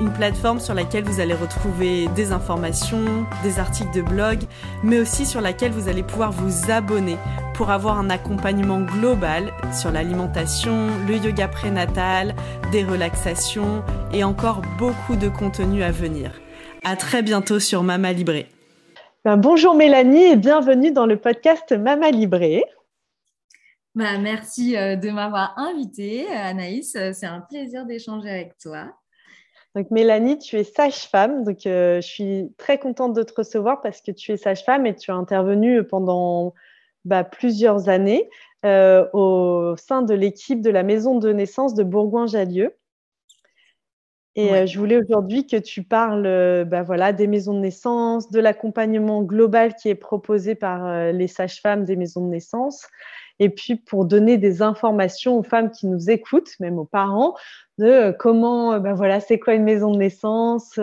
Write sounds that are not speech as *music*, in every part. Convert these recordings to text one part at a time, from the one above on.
une plateforme sur laquelle vous allez retrouver des informations, des articles de blog, mais aussi sur laquelle vous allez pouvoir vous abonner pour avoir un accompagnement global sur l'alimentation, le yoga prénatal, des relaxations et encore beaucoup de contenu à venir. À très bientôt sur Mama Libré. Ben, bonjour Mélanie et bienvenue dans le podcast Mama Libré. Bah, merci euh, de m'avoir invitée, Anaïs. C'est un plaisir d'échanger avec toi. Donc Mélanie, tu es sage-femme. Donc euh, je suis très contente de te recevoir parce que tu es sage-femme et tu as intervenu pendant bah, plusieurs années au sein de l'équipe de la maison de naissance de Bourgoin-Jallieu. Et euh, je voulais aujourd'hui que tu parles euh, bah, voilà, des maisons de naissance, de l'accompagnement global qui est proposé par euh, les sages-femmes des maisons de naissance, et puis pour donner des informations aux femmes qui nous écoutent, même aux parents, de comment, bah, voilà, c'est quoi une maison de naissance,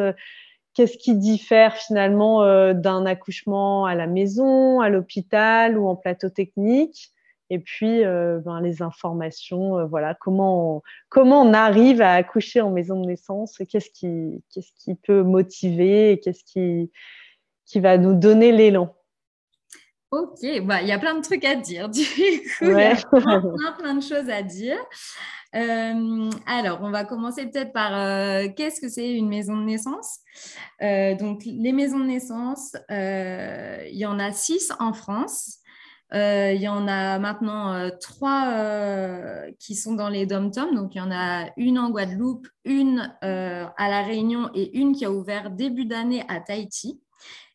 qu'est-ce qui diffère finalement d'un accouchement à la maison, à l'hôpital ou en plateau technique? Et puis euh, ben, les informations, euh, voilà, comment on, arrive à accoucher en maison de naissance, qu'est-ce qui, peut motiver, qu'est-ce qui va nous donner l'élan. Ok, bah, il y a plein de trucs à dire, *laughs* du coup, il y a plein, *laughs* plein, de choses à dire. Euh, alors, on va commencer peut-être par qu'est-ce que c'est une maison de naissance? Donc, les maisons de naissance, il y en a six en France. Euh, il y en a maintenant euh, trois euh, qui sont dans les dom-toms. Donc, il y en a une en Guadeloupe, une à La Réunion et une qui a ouvert début d'année à Tahiti.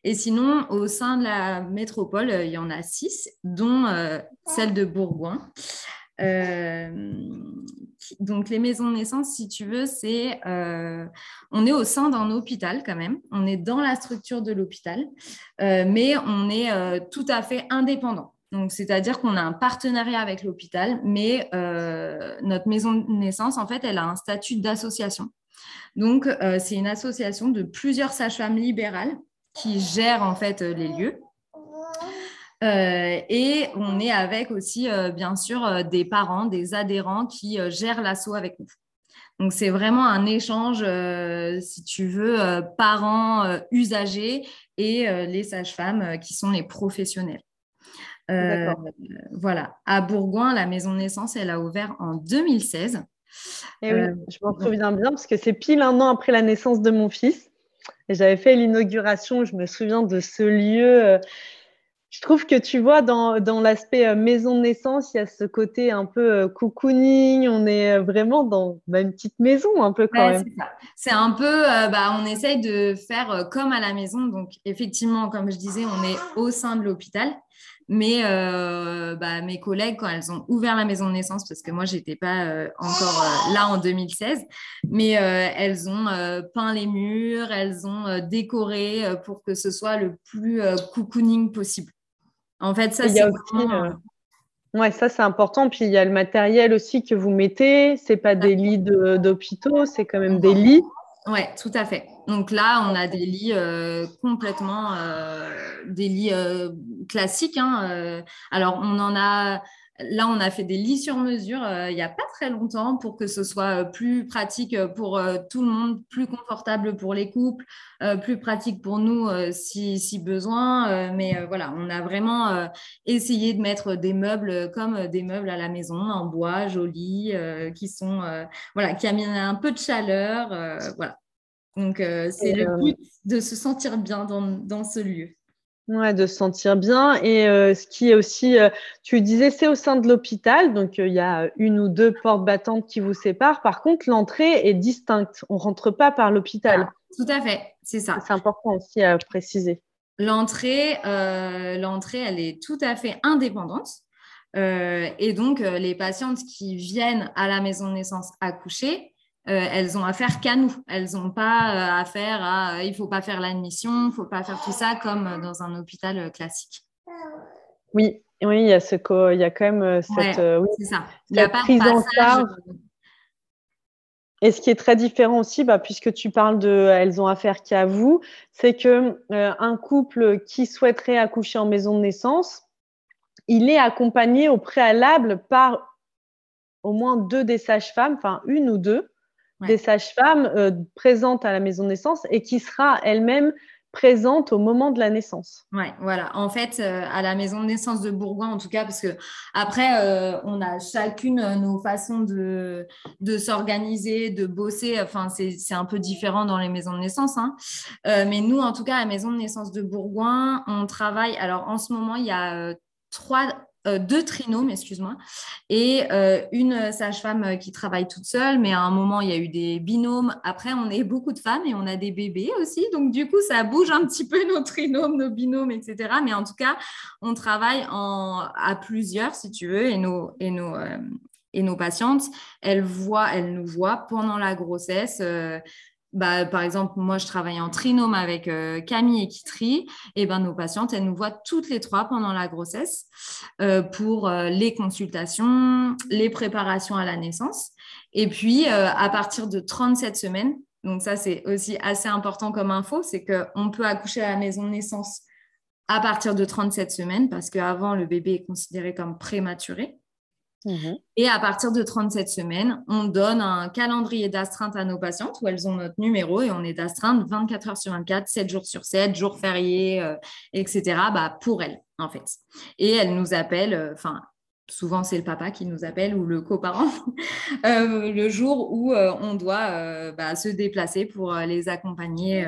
Et sinon, au sein de la métropole, il y en a six, dont celle de Bourgoin. donc, les maisons de naissance, si tu veux, c'est on est au sein d'un hôpital quand même. On est dans la structure de l'hôpital, mais on est tout à fait indépendant. Donc, c'est-à-dire qu'on a un partenariat avec l'hôpital, mais euh, notre maison de naissance, en fait, elle a un statut d'association. Donc, euh, c'est une association de plusieurs sages-femmes libérales qui gèrent en fait les lieux. Euh, et on est avec aussi, bien sûr, des parents, des adhérents qui gèrent l'assaut avec nous. Donc, c'est vraiment un échange, si tu veux, parents, usagers et les sages-femmes qui sont les professionnels. Euh, voilà. À Bourgoin, la maison de naissance, elle a ouvert en 2016. Et eh oui, euh, je m'en souviens bien parce que c'est pile un an après la naissance de mon fils. J'avais fait l'inauguration, je me souviens de ce lieu. Euh, je trouve que tu vois, dans, dans l'aspect maison de naissance, il y a ce côté un peu cocooning. On est vraiment dans bah, une petite maison, un peu quand même. C'est un peu, bah, on essaye de faire comme à la maison. Donc, effectivement, comme je disais, on est au sein de l'hôpital. Mais euh, bah, mes collègues, quand elles ont ouvert la maison de naissance, parce que moi, je n'étais pas euh, encore euh, là en 2016, mais elles ont peint les murs, elles ont décoré pour que ce soit le plus cocooning possible. En fait, ça, c'est Ouais, ça c'est important. Puis il y a le matériel aussi que vous mettez. C'est pas des lits d'hôpitaux, c'est quand même des lits. Ouais, tout à fait. Donc là, on a des lits complètement, des lits classique. Hein, euh, alors, on en a. Là, on a fait des lits sur mesure euh, il n'y a pas très longtemps pour que ce soit euh, plus pratique pour tout le monde, plus confortable pour les couples, plus pratique pour nous si, si, besoin. mais voilà, on a vraiment essayé de mettre des meubles comme des meubles à la maison, en bois, jolis, qui sont voilà, qui amènent un peu de chaleur. voilà. Donc, c'est le but de se sentir bien dans, dans ce lieu. Ouais, de se sentir bien. Et euh, ce qui est aussi, euh, tu disais, c'est au sein de l'hôpital, donc euh, il y a une ou deux portes battantes qui vous séparent. Par contre, l'entrée est distincte. On rentre pas par l'hôpital. tout à fait, c'est ça. C'est important aussi à préciser. L'entrée, l'entrée, elle est tout à fait indépendante. et donc, les patientes qui viennent à la maison de naissance accoucher, euh, elles ont affaire qu'à nous. Elles n'ont pas euh, affaire à euh, il faut pas faire l'admission, il faut pas faire tout ça comme dans un hôpital classique. Oui, oui, il y a ce il y a quand même cette, ça. prise en charge. Et ce qui est très différent aussi, bah, puisque tu parles de elles ont affaire qu'à vous, c'est que un couple qui souhaiterait accoucher en maison de naissance, il est accompagné au préalable par au moins deux des sages-femmes, enfin une ou deux, des sages-femmes euh, présentes à la maison de naissance et qui sera elle-même présente au moment de la naissance. Oui, voilà. En fait, euh, à la maison de naissance de Bourgoin, en tout cas, parce que après, euh, on a chacune nos façons de, de s'organiser, de bosser. Enfin, c'est un peu différent dans les maisons de naissance. Hein. mais nous, en tout cas, à la maison de naissance de Bourgoin, on travaille. Alors, en ce moment, il y a trois euh, deux trinômes, excuse-moi, et euh, une sage-femme euh, qui travaille toute seule, mais à un moment, il y a eu des binômes. Après, on est beaucoup de femmes et on a des bébés aussi. Donc, du coup, ça bouge un petit peu *laughs* nos trinômes, nos binômes, etc. Mais en tout cas, on travaille en, à plusieurs, si tu veux, et nos, et nos, et nos patientes, elles, voient, elles nous voient pendant la grossesse. Bah, par exemple, moi, je travaille en trinôme avec euh, Camille et Kitri. Et ben, nos patientes, elles nous voient toutes les trois pendant la grossesse euh, pour euh, les consultations, les préparations à la naissance. Et puis, à partir de 37 semaines, donc ça, c'est aussi assez important comme info, c'est qu'on peut accoucher à la maison de naissance à partir de 37 semaines parce qu'avant, le bébé est considéré comme prématuré. Mhm. Et à partir de 37 semaines, on donne un calendrier d'astreinte à nos patientes où elles ont notre numéro et on est d'astreinte 24 heures sur 24, 7 jours sur 7, jours fériés, euh, etc. Bah, pour elles, en fait. Et elles nous appellent, euh, enfin, souvent c'est le papa qui nous appelle ou le coparent, *laughs* euh, le jour où on doit bah, se déplacer pour les accompagner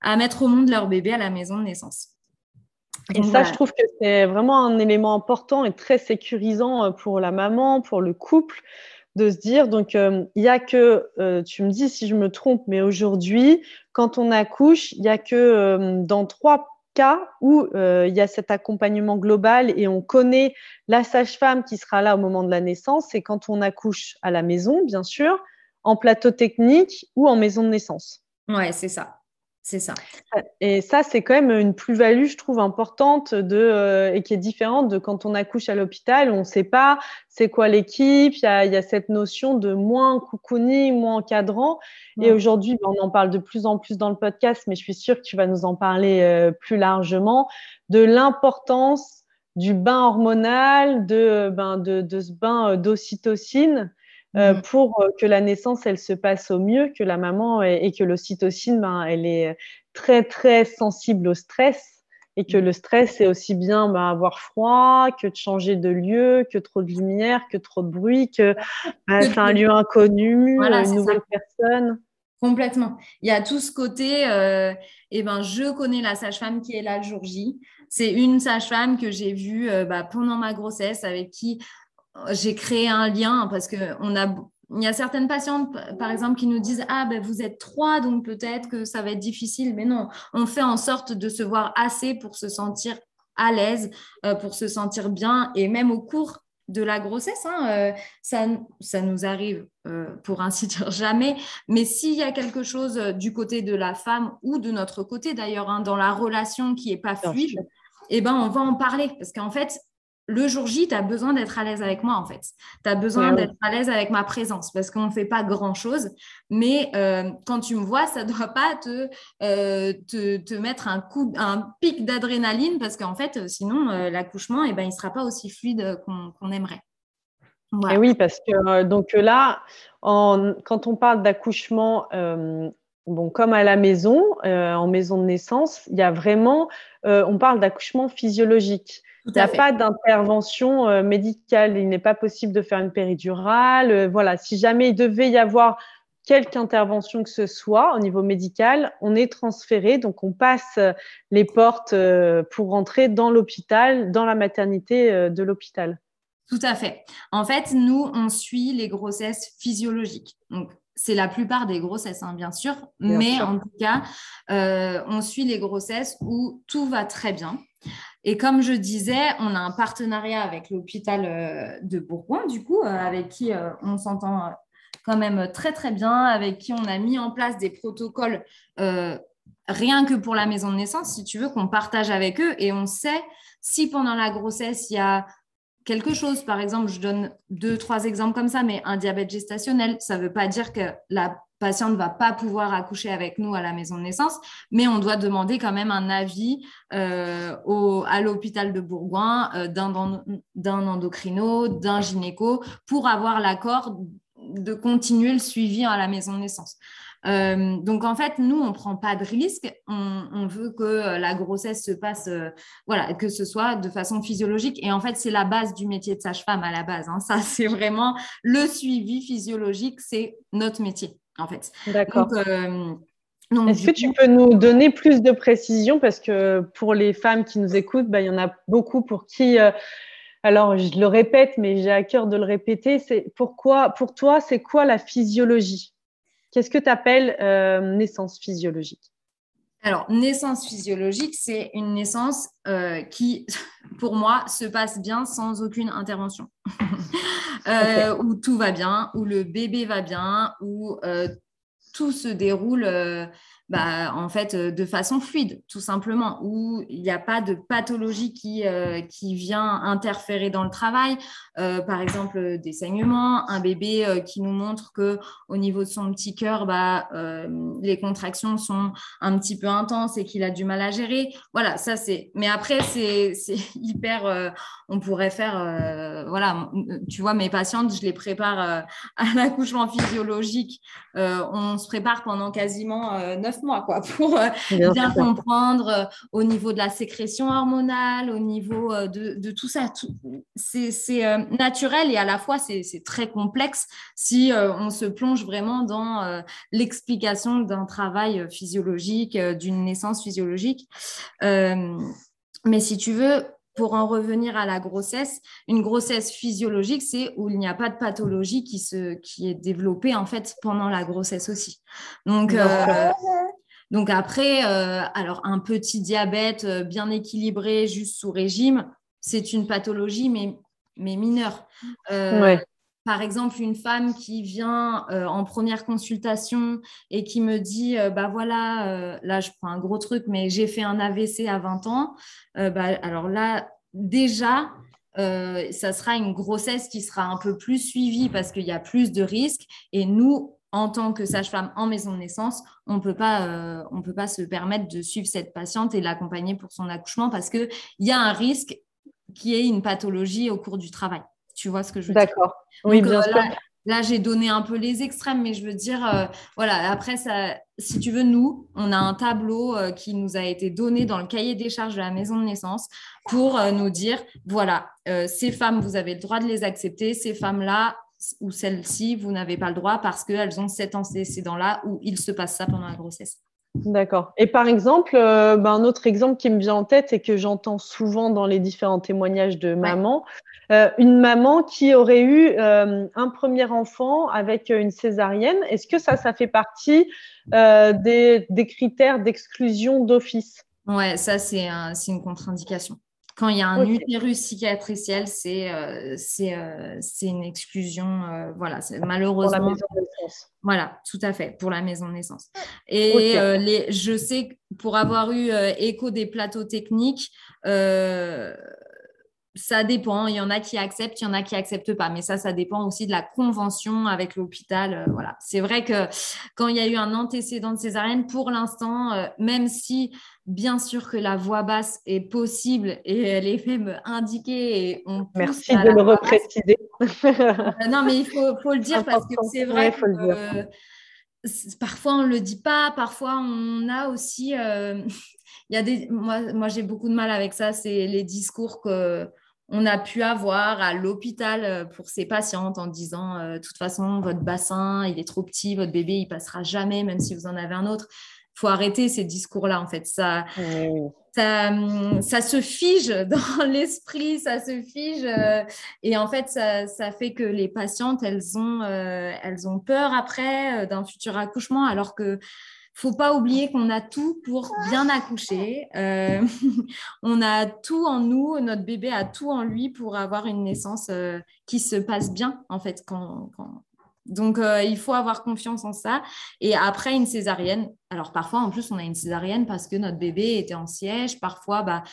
à mettre au monde leur bébé à la maison de naissance. Et ça, je trouve que c'est vraiment un élément important et très sécurisant euh, pour la maman, pour le couple, de se dire, donc, euh, il n'y a que, euh, tu me dis si je me trompe, mais aujourd'hui, quand on accouche, il n'y a que dans trois cas où il y a cet accompagnement global et on connaît la sage-femme qui sera là au moment de la naissance, c'est quand on accouche à la maison, bien sûr, en plateau technique ou en maison de naissance. Ouais, c'est ça. C'est ça. Et ça, c'est quand même une plus-value, je trouve, importante de, euh, et qui est différente de quand on accouche à l'hôpital. On ne sait pas c'est quoi l'équipe. Il y a, y a, cette notion de moins cocooning, moins encadrant. Et aujourd'hui, ben, on en parle de plus en plus dans le podcast, mais je suis sûre que tu vas nous en parler euh, plus largement, de l'importance du bain hormonal, de, ben, de, de ce bain euh, d'ocytocine euh, mm. pour euh, que la naissance, elle se passe au mieux, que la maman et, que l'ocytocine, ben, elle est très, très sensible au stress et que mm. le stress, c'est aussi bien ben, avoir froid, que de changer de lieu, que trop de lumière, que trop de bruit, que *laughs* ben, c'est un lieu inconnu, une nouvelle personne. Complètement. Il y a tout ce côté, euh, eh ben, je connais la sage-femme qui est là le jour J. C'est une sage-femme que j'ai vue euh, bah, pendant ma grossesse, avec qui j'ai créé un lien parce que on a il y a certaines patientes, par exemple, qui nous disent Ah, ben vous êtes trois, donc peut-être que ça va être difficile. Mais non, on fait en sorte de se voir assez pour se sentir à l'aise, euh, pour se sentir bien. Et même au cours de la grossesse, hein, euh, ça, ça nous arrive, euh, pour ainsi *laughs* dire, jamais. Mais s'il y a quelque chose du côté de la femme ou de notre côté, d'ailleurs, hein, dans la relation qui n'est pas fluide, eh ben, on va en parler. Parce qu'en fait, le jour J, tu as besoin d'être à l'aise avec moi, en fait. Tu as besoin d'être à l'aise avec ma présence parce qu'on ne fait pas grand-chose. Mais euh, quand tu me vois, ça ne doit *laughs* pas te, euh, te, mettre un, coup, un pic d'adrénaline parce qu'en fait, sinon, euh, l'accouchement, eh ben, il ne sera pas aussi fluide qu'on aimerait. Et oui, parce que donc là, quand on parle d'accouchement, bon, comme à la maison, en maison de naissance, il y a vraiment, on parle d'accouchement physiologique. Il n'y a pas d'intervention euh, médicale. Il n'est pas possible de faire une péridurale. Euh, voilà, si jamais il devait y avoir quelque intervention que ce soit au niveau médical, on est transféré, donc on passe les portes pour rentrer dans l'hôpital, dans la maternité de l'hôpital. Tout à fait. En fait, nous, on suit les grossesses physiologiques. Donc, c'est la plupart des grossesses, hein, bien sûr, mais en tout cas, euh, on suit les grossesses où tout va très bien. Et comme je disais, on a un partenariat avec l'hôpital euh, de Bourgoin, du coup, euh, avec qui on s'entend quand même très, très bien, avec qui on a mis en place des protocoles rien que pour la maison de naissance, si tu veux, qu'on partage avec eux. Et on sait si pendant la grossesse, il y a quelque chose. Par exemple, je donne deux, trois exemples comme ça, mais un diabète gestationnel, ça ne veut pas dire que la patiente ne va pas pouvoir accoucher avec nous à la maison de naissance, mais on doit demander quand même un avis euh, à l'hôpital de Bourgoin euh, d'un endocrino, d'un gynéco, pour avoir l'accord de continuer le suivi à la maison de naissance. Euh, donc en fait, nous, on ne prend pas de risque. On, veut que euh, la grossesse se passe, euh, voilà, que ce soit de façon physiologique. Et en fait, c'est la base du métier de sage-femme à la base. Hein. Ça, *laughs* c'est vraiment le suivi physiologique, c'est notre métier, en fait. D'accord. Est-ce que tu peux nous donner plus de précision? Parce que pour les femmes qui nous écoutent, bah, il y en a beaucoup pour qui alors, je le répète, mais j'ai à cœur de le répéter. C'est pourquoi, pour toi, c'est quoi la physiologie? Qu'est-ce que tu appelles euh, naissance physiologique? Alors, naissance physiologique, c'est une naissance euh, qui, *laughs* pour moi, se passe bien sans aucune intervention. *laughs* Euh, où tout va bien, où le bébé va bien, où tout se déroule bah, en fait, euh, de façon fluide, tout simplement, où il n'y a pas de pathologie qui, euh, qui vient interférer dans le travail. Euh, par exemple, des saignements, un bébé qui nous montre que au niveau de son petit cœur, bah, les contractions sont un petit peu intenses et qu'il a du mal à gérer. Voilà, ça c'est. Mais après, c'est *laughs* hyper. on pourrait faire. voilà, tu vois, mes patientes, je les prépare à l'accouchement physiologique. on se prépare pendant quasiment neuf mois, quoi, *laughs* pour euh, bien, comprendre euh, au niveau de la sécrétion hormonale, au niveau euh, de, tout ça. c'est naturel et à la fois c'est très complexe si on se plonge vraiment dans l'explication d'un travail physiologique, d'une naissance physiologique. mais si tu veux, pour en revenir à la grossesse, une grossesse physiologique, c'est où il n'y a pas de pathologie qui, se, qui est développée en fait pendant la grossesse aussi. Donc, donc après, euh, alors un petit diabète euh, bien équilibré, juste sous régime, c'est une pathologie, mais, mais mineure. Euh, par exemple, une femme qui vient en première consultation et qui me dit, bah voilà, là je prends un gros truc, mais j'ai fait un AVC à 20 ans. Bah, alors là, déjà, ça sera une grossesse qui sera un peu plus suivie parce qu'il y a plus de risques. Et nous, en tant que sage-femme en maison de naissance, on ne peut pas euh, se permettre de suivre cette patiente et l'accompagner pour son accouchement parce qu'il y a un risque qui est une pathologie au cours du travail. Tu vois ce que je veux dire D'accord. Oui, bien euh, sûr. Là, j'ai donné un peu les extrêmes, mais je veux dire, euh, voilà, après, ça, si tu veux, nous, on a un tableau qui nous a été donné dans le cahier des charges de la maison de naissance pour nous dire, voilà, ces femmes, vous avez le droit de les accepter, ces femmes-là, ou celles-ci, vous n'avez pas le droit parce qu'elles ont cet antécédent-là où il se passe ça pendant la grossesse. D'accord. Et par exemple, euh, ben, un autre exemple qui me vient en tête et que j'entends souvent dans les différents témoignages de mamans, euh, une maman qui aurait eu euh, un premier enfant avec une césarienne, est-ce que ça, ça fait partie des, des, critères d'exclusion d'office? Ouais, ça, c'est une contre-indication. Quand il y a un utérus cicatriciel, c'est euh, euh, c'est une exclusion. Euh, voilà, malheureusement. Pour la maison de naissance. Voilà, tout à fait, pour la maison de naissance. Et les, je sais pour avoir eu écho des plateaux techniques, ça dépend. Il y en a qui acceptent, il y en a qui acceptent pas. Mais ça, ça dépend aussi de la convention avec l'hôpital. Euh, voilà. C'est vrai que quand il y a eu un antécédent de césarienne, pour l'instant, euh, même si bien sûr que la voix basse est possible et elle est même indiquée et on Merci de le repréciser. Euh, non, mais il faut, faut le dire parce que c'est vrai que parfois on le dit pas, parfois on a aussi. *laughs* il y a des, moi, moi j'ai beaucoup de mal avec ça, c'est les discours que on a pu avoir à l'hôpital pour ces patientes en disant de toute façon votre bassin il est trop petit votre bébé il passera jamais même si vous en avez un autre faut arrêter ces discours-là, en fait. Ça, ça, se fige *laughs* dans l'esprit, ça se fige. Euh, et en fait, ça, fait que les patientes, elles ont, euh, elles ont peur après euh, d'un futur accouchement, alors que faut pas oublier qu'on a tout pour bien accoucher. *laughs* on a tout en nous, notre bébé a tout en lui pour avoir une naissance qui se passe bien, en fait, donc, euh, il faut avoir confiance en ça. Et après, une césarienne. Alors, parfois, en plus, on a une césarienne parce que notre bébé était en siège. Parfois, bah,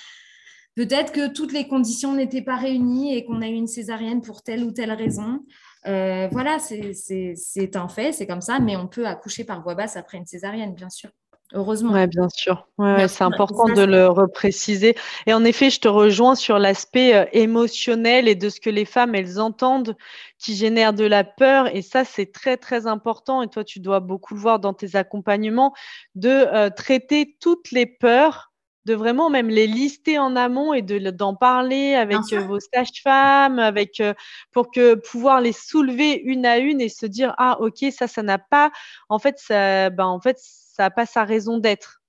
peut-être que toutes les conditions n'étaient pas réunies et qu'on a eu une césarienne pour telle ou telle raison. Euh, voilà, c'est un fait, c'est comme ça. Mais on peut accoucher par voie basse après une césarienne, bien sûr. Heureusement. Oui, bien sûr. c'est important de le repréciser. Et en effet, je te rejoins sur l'aspect euh, émotionnel et de ce que les femmes, elles entendent qui génère de la peur. Et ça, c'est très, très important. Et toi, tu dois beaucoup le voir dans tes accompagnements, de euh, traiter toutes les peurs de vraiment même les lister en amont et de d'en parler avec euh, vos sages-femmes, avec pour que pouvoir les soulever une à une et se dire ah ok ça ça n'a pas en fait ça ben en fait ça n'a pas sa raison d'être.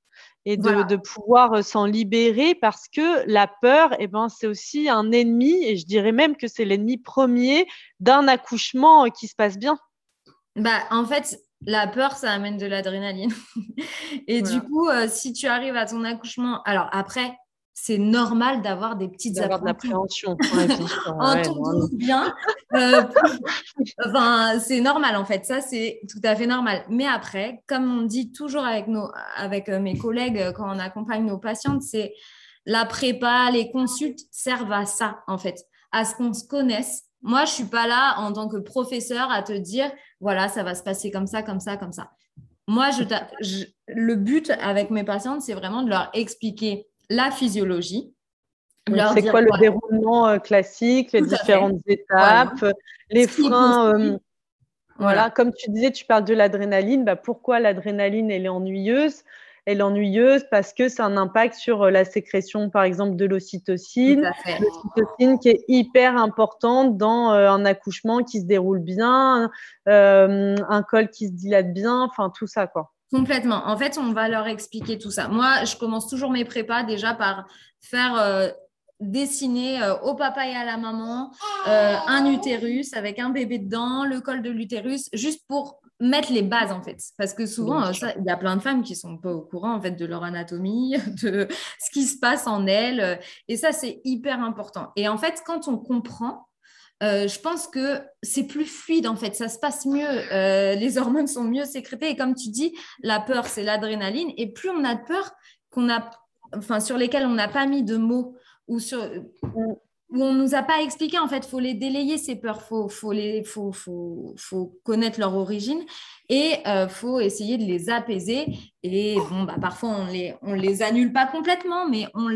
Et de, pouvoir euh, s'en libérer parce que la peur, eh ben, c'est aussi un ennemi, et je dirais même que c'est l'ennemi premier d'un accouchement euh, qui se passe bien. Bah, en fait, la peur, ça amène de l'adrénaline. *laughs* et du coup, euh, si tu arrives à ton accouchement, alors après, c'est normal d'avoir des petites appréhensions. en tout *laughs* bien. Euh, *laughs* enfin, c'est normal en fait. Ça, c'est tout à fait normal. Mais après, comme on dit toujours avec, nos, avec euh, mes collègues quand on accompagne nos patientes, c'est la prépa, les consultes servent à ça en fait, à ce qu'on se connaisse. Moi, je suis pas là en tant que professeur à te dire, voilà, ça va se passer comme ça, comme ça, comme ça. Moi, je le but avec mes patientes, c'est vraiment de leur expliquer la physiologie. C'est quoi le déroulement euh, classique, les différentes étapes, les freins euh, voilà. comme tu disais, tu parles de l'adrénaline. Bah, pourquoi l'adrénaline, elle est ennuyeuse? Elle est ennuyeuse parce que c'est un impact sur euh, la sécrétion, par exemple, de l'ocytocine. L'ocytocine qui est hyper importante dans un accouchement qui se déroule bien, un col qui se dilate bien, enfin tout ça, quoi. Complètement. En fait, on va leur expliquer tout ça. Moi, je commence toujours mes prépas déjà par faire euh, dessiner euh, au papa et à la maman euh, un utérus avec un bébé dedans, le col de l'utérus, juste pour mettre les bases en fait. Parce que souvent, il y a plein de femmes qui sont pas au courant en fait de leur anatomie, *laughs* de ce qui se passe en elles. Et ça, c'est hyper important. Et en fait, quand on comprend, euh, je pense que c'est plus fluide en fait, ça se passe mieux, euh, les hormones sont mieux sécrétées et comme tu dis, la peur c'est l'adrénaline et plus on a de peur qu'on a, enfin sur lesquelles on n'a pas mis de mots ou sur où on nous a pas expliqué en fait, faut les délayer ces peurs, faut faut les faut, faut, faut connaître leur origine et euh, faut essayer de les apaiser et bon bah parfois on les on les annule pas complètement mais on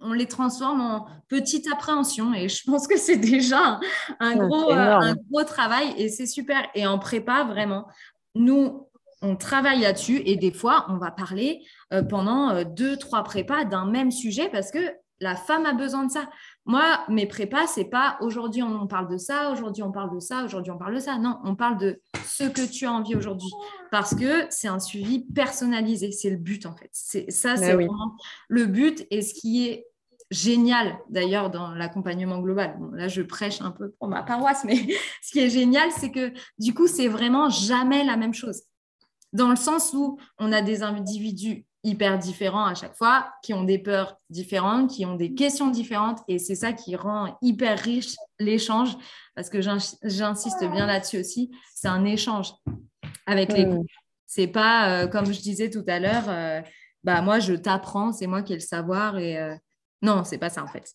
on les transforme en petite appréhension. Et je pense que c'est déjà un, gros, euh, un gros travail et c'est super. Et en prépa, vraiment, nous, on travaille là-dessus et des fois, on va parler euh, pendant euh, deux, trois prépas d'un même sujet parce que la femme a besoin de ça. Moi, mes prépas, c'est pas aujourd'hui on parle de ça, aujourd'hui on parle de ça, aujourd'hui on parle de ça. Non, on parle de ce que tu as envie aujourd'hui parce que c'est un suivi personnalisé. C'est le but en fait. C'est ça, c'est vraiment le but et ce qui est génial d'ailleurs dans l'accompagnement global. là, je prêche un peu pour ma paroisse, mais *laughs* ce qui est génial, c'est que du coup, c'est vraiment jamais la même chose. Dans le sens où on a des individus hyper différents à chaque fois, qui ont des peurs différentes, qui ont des questions différentes, et c'est ça qui rend hyper riche l'échange, parce que j'insiste bien là-dessus aussi, c'est un échange avec les mmh. C'est pas, euh, comme je disais tout à l'heure, euh, bah, moi, je t'apprends, c'est moi qui ai le savoir, et, euh, non, c'est pas ça en fait.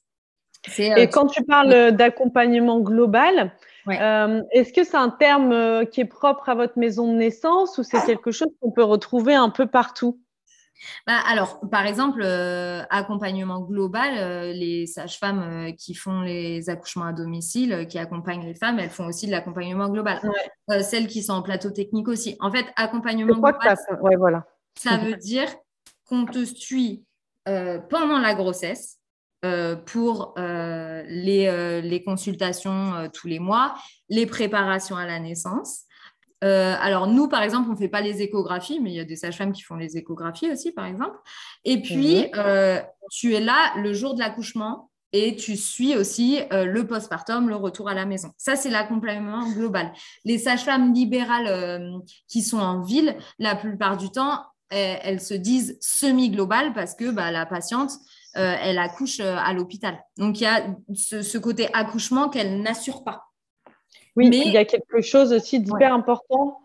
Et euh, quand tu parles d'accompagnement global, euh, est-ce que c'est un terme qui est propre à votre maison de naissance ou c'est quelque chose qu'on peut retrouver un peu partout? Bah, alors, par exemple, accompagnement global, les sages-femmes qui font les accouchements à domicile, qui accompagnent les femmes, elles font aussi de l'accompagnement global. celles qui sont en plateau technique aussi. En fait, accompagnement global, voilà. ça veut *laughs* dire qu'on te suit euh, pendant la grossesse, pour les, les, consultations tous les mois, les préparations à la naissance. Alors, nous, par exemple, on ne fait pas les échographies, mais il y a des sages-femmes qui font les échographies aussi, par exemple. Et puis, mhm. tu es là le jour de l'accouchement et tu suis aussi euh, le postpartum, le retour à la maison. Ça, c'est l'accompagnement global. Les sages-femmes libérales euh, qui sont en ville, la plupart du temps, elles, se disent semi-globales parce que bah, la patiente, euh, elle accouche à l'hôpital. Donc, il y a ce, côté accouchement qu'elle n'assure pas. Oui, mais il y a quelque chose aussi d'hyper important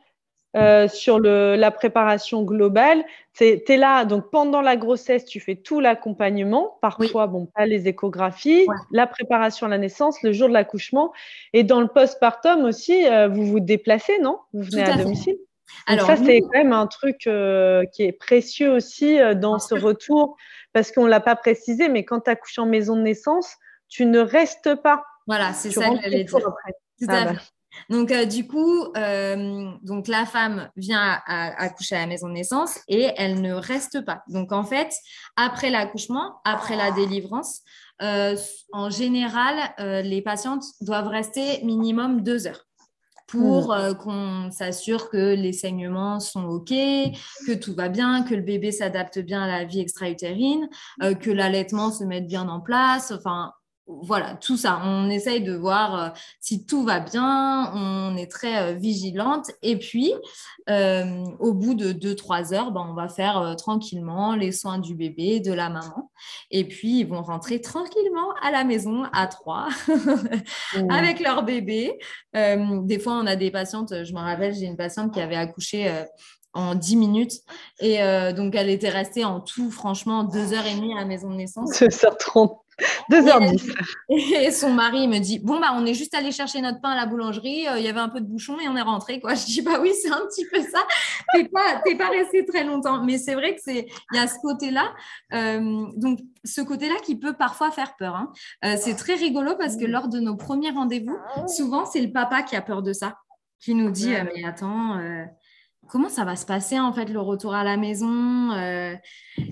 euh, sur la préparation globale. Tu es, là, donc pendant la grossesse, tu fais tout l'accompagnement, parfois, bon, pas les échographies, la préparation à la naissance, le jour de l'accouchement. Et dans le postpartum aussi, euh, vous vous déplacez, non? Vous venez à, domicile? Alors, ça, c'est quand même un truc euh, qui est précieux aussi dans ce retour, parce qu'on ne l'a pas précisé, mais quand tu accouches en maison de naissance, tu ne restes pas. Voilà, c'est ça que j'allais dire. Tout à ah, fait. Bah. Donc, euh, du coup, euh, donc la femme vient accoucher à, la maison de naissance et elle ne reste pas. Donc, en fait, après l'accouchement, après la délivrance, euh, en général, les patientes doivent rester minimum deux heures pour mmh. qu'on s'assure que les saignements sont OK, que tout va bien, que le bébé s'adapte bien à la vie extra-utérine, que l'allaitement se mette bien en place. Enfin, voilà, tout ça. On essaye de voir euh, si tout va bien, on est très euh, vigilante. Et puis, euh, au bout de 2-3 heures, ben, on va faire tranquillement les soins du bébé, de la maman. Et puis, ils vont rentrer tranquillement à la maison à 3 mmh. *laughs* avec leur bébé. des fois, on a des patientes, je me rappelle, j'ai une patiente qui avait accouché en 10 minutes. Et donc, elle était restée en tout, franchement, 2 heures et demie à la maison de naissance. 2h30. 2h10. *laughs* Et, son mari me dit Bon, bah, on est juste allé chercher notre pain à la boulangerie. Euh, il y avait un peu de bouchon et on est rentré. Quoi. *laughs* Je dis Bah oui, c'est un petit peu ça. Tu n'es pas, pas resté très longtemps. Mais c'est vrai que c'est il y a ce côté-là. Euh, donc, ce côté-là qui peut parfois faire peur. Hein. Euh, c'est très rigolo parce que lors de nos premiers rendez-vous, souvent, c'est le papa qui a peur de ça, qui nous dit Mais attends comment ça va se passer en fait le retour à la maison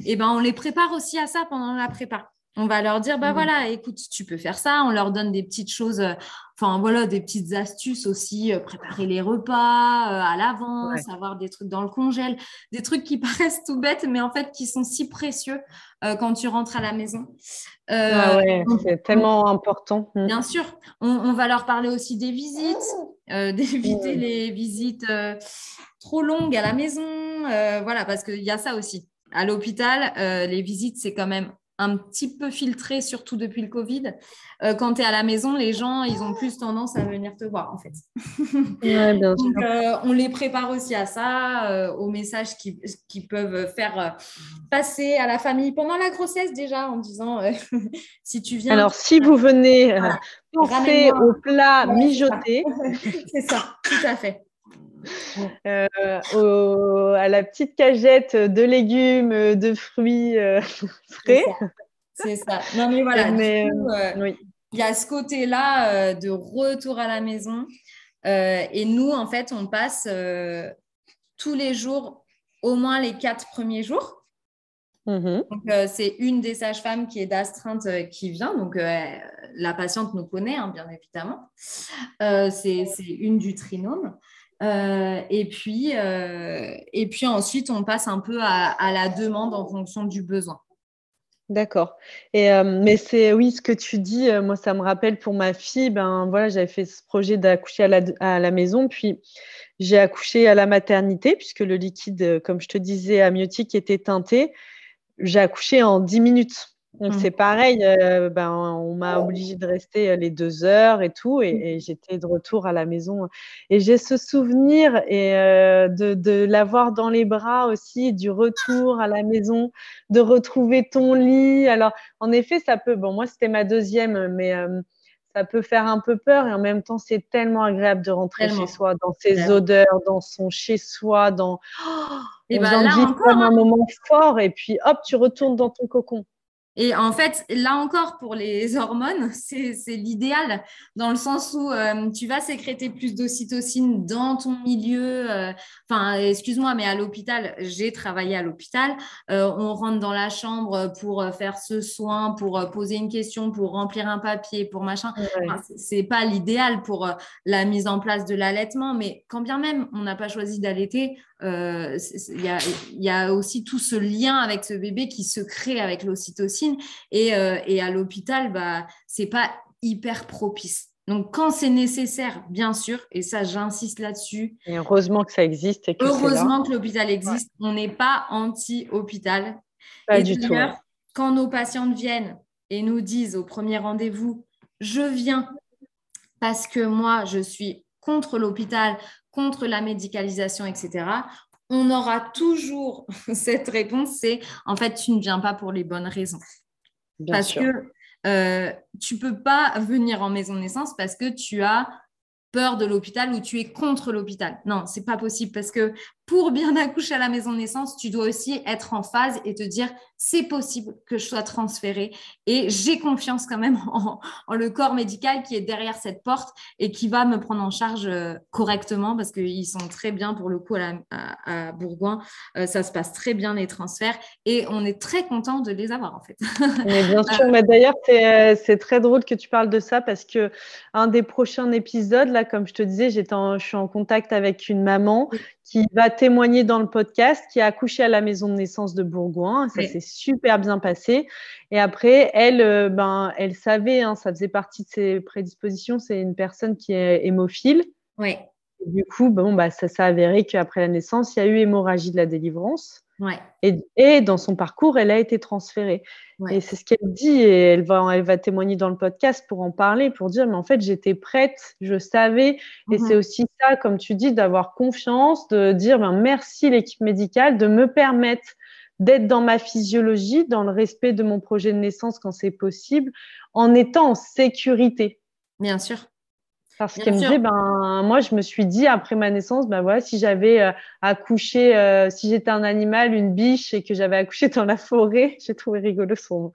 Et ben on les prépare aussi à ça pendant la prépa. On va leur dire, bah mmh. voilà, écoute, tu peux faire ça. On leur donne des petites choses, euh, enfin voilà, des petites astuces aussi, euh, préparer les repas euh, à l'avance, avoir des trucs dans le congèle, des trucs qui *laughs* paraissent tout bêtes, mais en fait qui sont si précieux quand tu rentres à la maison. Ah c'est tellement important. Mmh. Bien sûr, on, va leur parler aussi des visites, *laughs* d'éviter mmh. les visites trop longues à la maison, voilà, parce qu'il y a ça aussi. À l'hôpital, les visites, c'est quand même un petit peu filtré, surtout depuis le Covid. Euh, quand tu es à la maison, les gens, ils ont plus tendance à venir te voir, en fait. *laughs* Donc, euh, on les prépare aussi à ça, euh, aux messages qui, peuvent faire passer à la famille pendant la grossesse déjà, en disant *laughs* si tu viens. Alors, si vous venez penser au plat mijoté. *laughs* C'est ça, tout à fait. *laughs* Euh, à la petite cagette de légumes, de fruits euh, *laughs* frais. C'est ça. Non, mais voilà. Euh, il y a ce côté-là de retour à la maison. et nous, en fait, on passe tous les jours, au moins les quatre premiers jours. Mm-hmm. c'est une des sages-femmes qui est d'astreinte qui vient. Donc, la patiente nous connaît, hein, bien évidemment. c'est une du trinôme. Euh, et, puis, euh, et puis ensuite, on passe un peu à, la demande en fonction du besoin. D'accord. Euh, mais c'est oui ce que tu dis. moi, ça me rappelle pour ma fille. Ben voilà, j'avais fait ce projet d'accoucher à la, à la maison, puis j'ai accouché à la maternité puisque le liquide, comme je te disais, amniotique était teinté. J'ai accouché en 10 minutes. Donc mmh. c'est pareil, euh, ben, on m'a obligé de rester euh, les deux heures et tout, et, mmh. j'étais de retour à la maison. Et j'ai ce souvenir et euh, de, de l'avoir dans les bras aussi, du retour à la maison, de retrouver ton lit. Alors en effet, ça peut. Bon, moi c'était ma deuxième, mais ça peut faire un peu peur et en même temps c'est tellement agréable de rentrer chez soi, dans ses odeurs, dans son chez soi, dans. Oh, et ben là encore, comme un hein. moment fort et puis hop, tu retournes dans ton cocon. Et en fait, là encore, pour les *laughs* hormones, c'est l'idéal dans le sens où euh, tu vas sécréter plus d'ocytocine dans ton milieu. Euh, enfin, excuse-moi, mais à l'hôpital, j'ai travaillé à l'hôpital. Euh, on rentre dans la chambre pour faire ce soin, pour poser une question, pour remplir un papier, pour machin. c'est pas l'idéal pour la mise en place de l'allaitement, mais quand bien même on n'a pas choisi d'allaiter, il y, a aussi tout ce lien avec ce bébé qui se crée avec l'ocytocine et, et, à l'hôpital, bah, c'est pas hyper propice. Donc, quand c'est nécessaire, bien sûr, et ça, j'insiste là-dessus. Et heureusement que ça existe. Et heureusement que l'hôpital existe. On n'est pas anti-hôpital. Pas du tout. Quand nos patientes viennent et nous disent au premier rendez-vous, je viens parce que moi, je suis contre l'hôpital, contre la médicalisation, etc., on aura toujours *laughs* cette réponse, c'est en fait, tu ne viens pas pour les bonnes raisons. parce que euh, tu peux pas venir en maison de naissance parce que tu as peur de l'hôpital ou tu es contre l'hôpital. Non, c'est pas possible parce que pour bien accoucher à la maison de naissance, tu dois aussi être en phase et te dire c'est possible que je sois transférée et j'ai confiance quand même *laughs* en, le corps médical qui est derrière cette porte et qui va me prendre en charge euh, correctement parce qu'ils sont très bien pour le coup à, Bourgoin. Euh, ça se passe très bien les transferts et on est très content de les avoir en fait. *laughs* Mais bien sûr, mais d'ailleurs euh, c'est très drôle que tu parles de ça parce que un des prochains épisodes là, comme je te disais, j'étais je suis en contact avec une maman qui va témoigner dans le podcast, qui a accouché à la maison de naissance de Bourgoin. Ça s'est super bien passé. Et après, elle, euh, ben, elle savait, hein, ça faisait partie de ses prédispositions. C'est une personne qui est hémophile. Oui. du coup, bon, bah, ça s'est avéré qu'après la naissance, il y a eu hémorragie de la délivrance. Ouais. Et, et, dans son parcours, elle a été transférée. Et c'est ce qu'elle dit, et elle va, elle va témoigner dans le podcast pour en parler, pour dire, mais en fait, j'étais prête, je savais. Et c'est mhm. aussi ça, comme tu dis, d'avoir confiance, de dire, ben, merci l'équipe médicale de me permettre d'être dans ma physiologie, dans le respect de mon projet de naissance quand c'est possible, en étant en sécurité. Bien sûr. Parce qu'elle me disait, ben, moi, je me suis dit, après ma naissance, ben voilà, si j'avais euh, accouché, euh, si j'étais un animal, une biche, et que j'avais accouché dans la forêt, *laughs* j'ai trouvé rigolo son,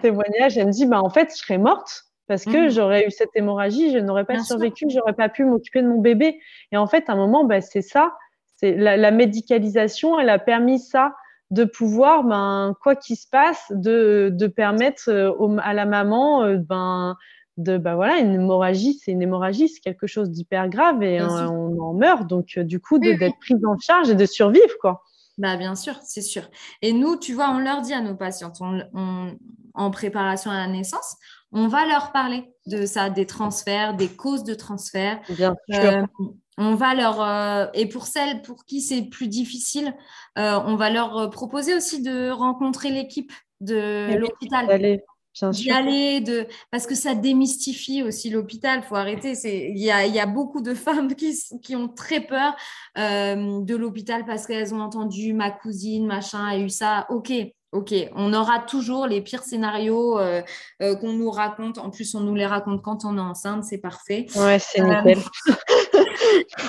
témoignage. Elle me dit, ben, en fait, je serais morte parce que mmh. j'aurais eu cette hémorragie, je n'aurais pas survécu, je j'aurais pas pu m'occuper de mon bébé. Et en fait, à un moment, ben, c'est ça, c'est la, la, médicalisation, elle a permis ça, de pouvoir, ben, quoi qu'il se passe, de, de permettre euh, à la maman, ben, de bah voilà une hémorragie c'est une hémorragie c'est quelque chose d'hyper grave et on, en meurt. Donc euh, du coup d'être prise en charge et de survivre quoi. Bah bien sûr c'est sûr. Et nous tu vois on leur dit à nos patientes en préparation à la naissance on va leur parler de ça des transferts des causes de transfert bien sûr. Euh, on va leur euh, et pour celles pour qui c'est plus difficile on va leur proposer aussi de rencontrer l'équipe de l'hôpital d'y aller, de... parce que ça démystifie aussi l'hôpital. Il faut arrêter. Il y a, y a, beaucoup de *laughs* femmes qui, qui ont très peur euh, de l'hôpital parce qu'elles ont entendu ma cousine, machin, a eu ça. Ok, ok. On aura toujours les pires scénarios euh, euh, qu'on nous raconte. En plus, on nous les raconte quand on est enceinte. C'est parfait. Ouais, c'est nickel. *laughs*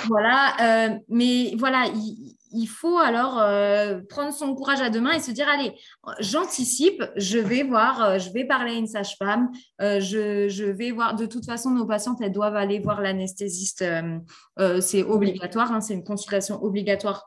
voilà. mais voilà, il il faut alors euh, prendre son courage à deux mains et se dire allez, j'anticipe, je vais voir, euh, je vais parler à une sage-femme, euh, je, vais voir. De toute façon, nos patientes, elles doivent aller voir l'anesthésiste. c'est obligatoire, hein, c'est une consultation obligatoire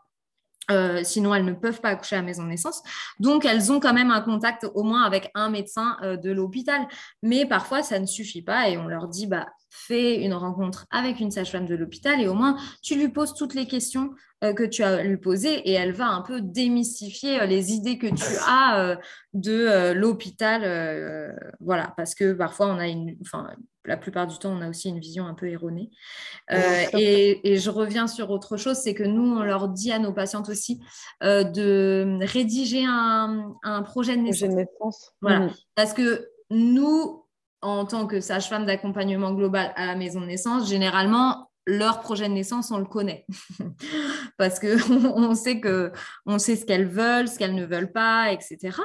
sinon, elles ne peuvent pas accoucher à la maison de naissance. Donc, elles ont quand même un contact au moins avec un médecin de l'hôpital. Mais parfois, ça ne suffit pas et on leur dit, bah, fais une rencontre avec une sage-femme de l'hôpital et au moins, tu lui poses toutes les questions euh, que tu as lui poser et elle va un peu démystifier euh, les idées que tu as euh, de l'hôpital. voilà, parce que parfois on a une, enfin, la plupart du temps, on a aussi une vision un peu erronée. et, je reviens sur autre chose, c'est que nous, on leur dit à nos patientes aussi de rédiger un, projet de naissance. Voilà, mmh. parce que nous, en tant que sage-femme d'accompagnement global à la maison de naissance, généralement, leur projet de naissance, on le connaît. *laughs* Parce que *laughs* on sait sait ce qu'elles veulent, ce qu'elles ne veulent pas, etc.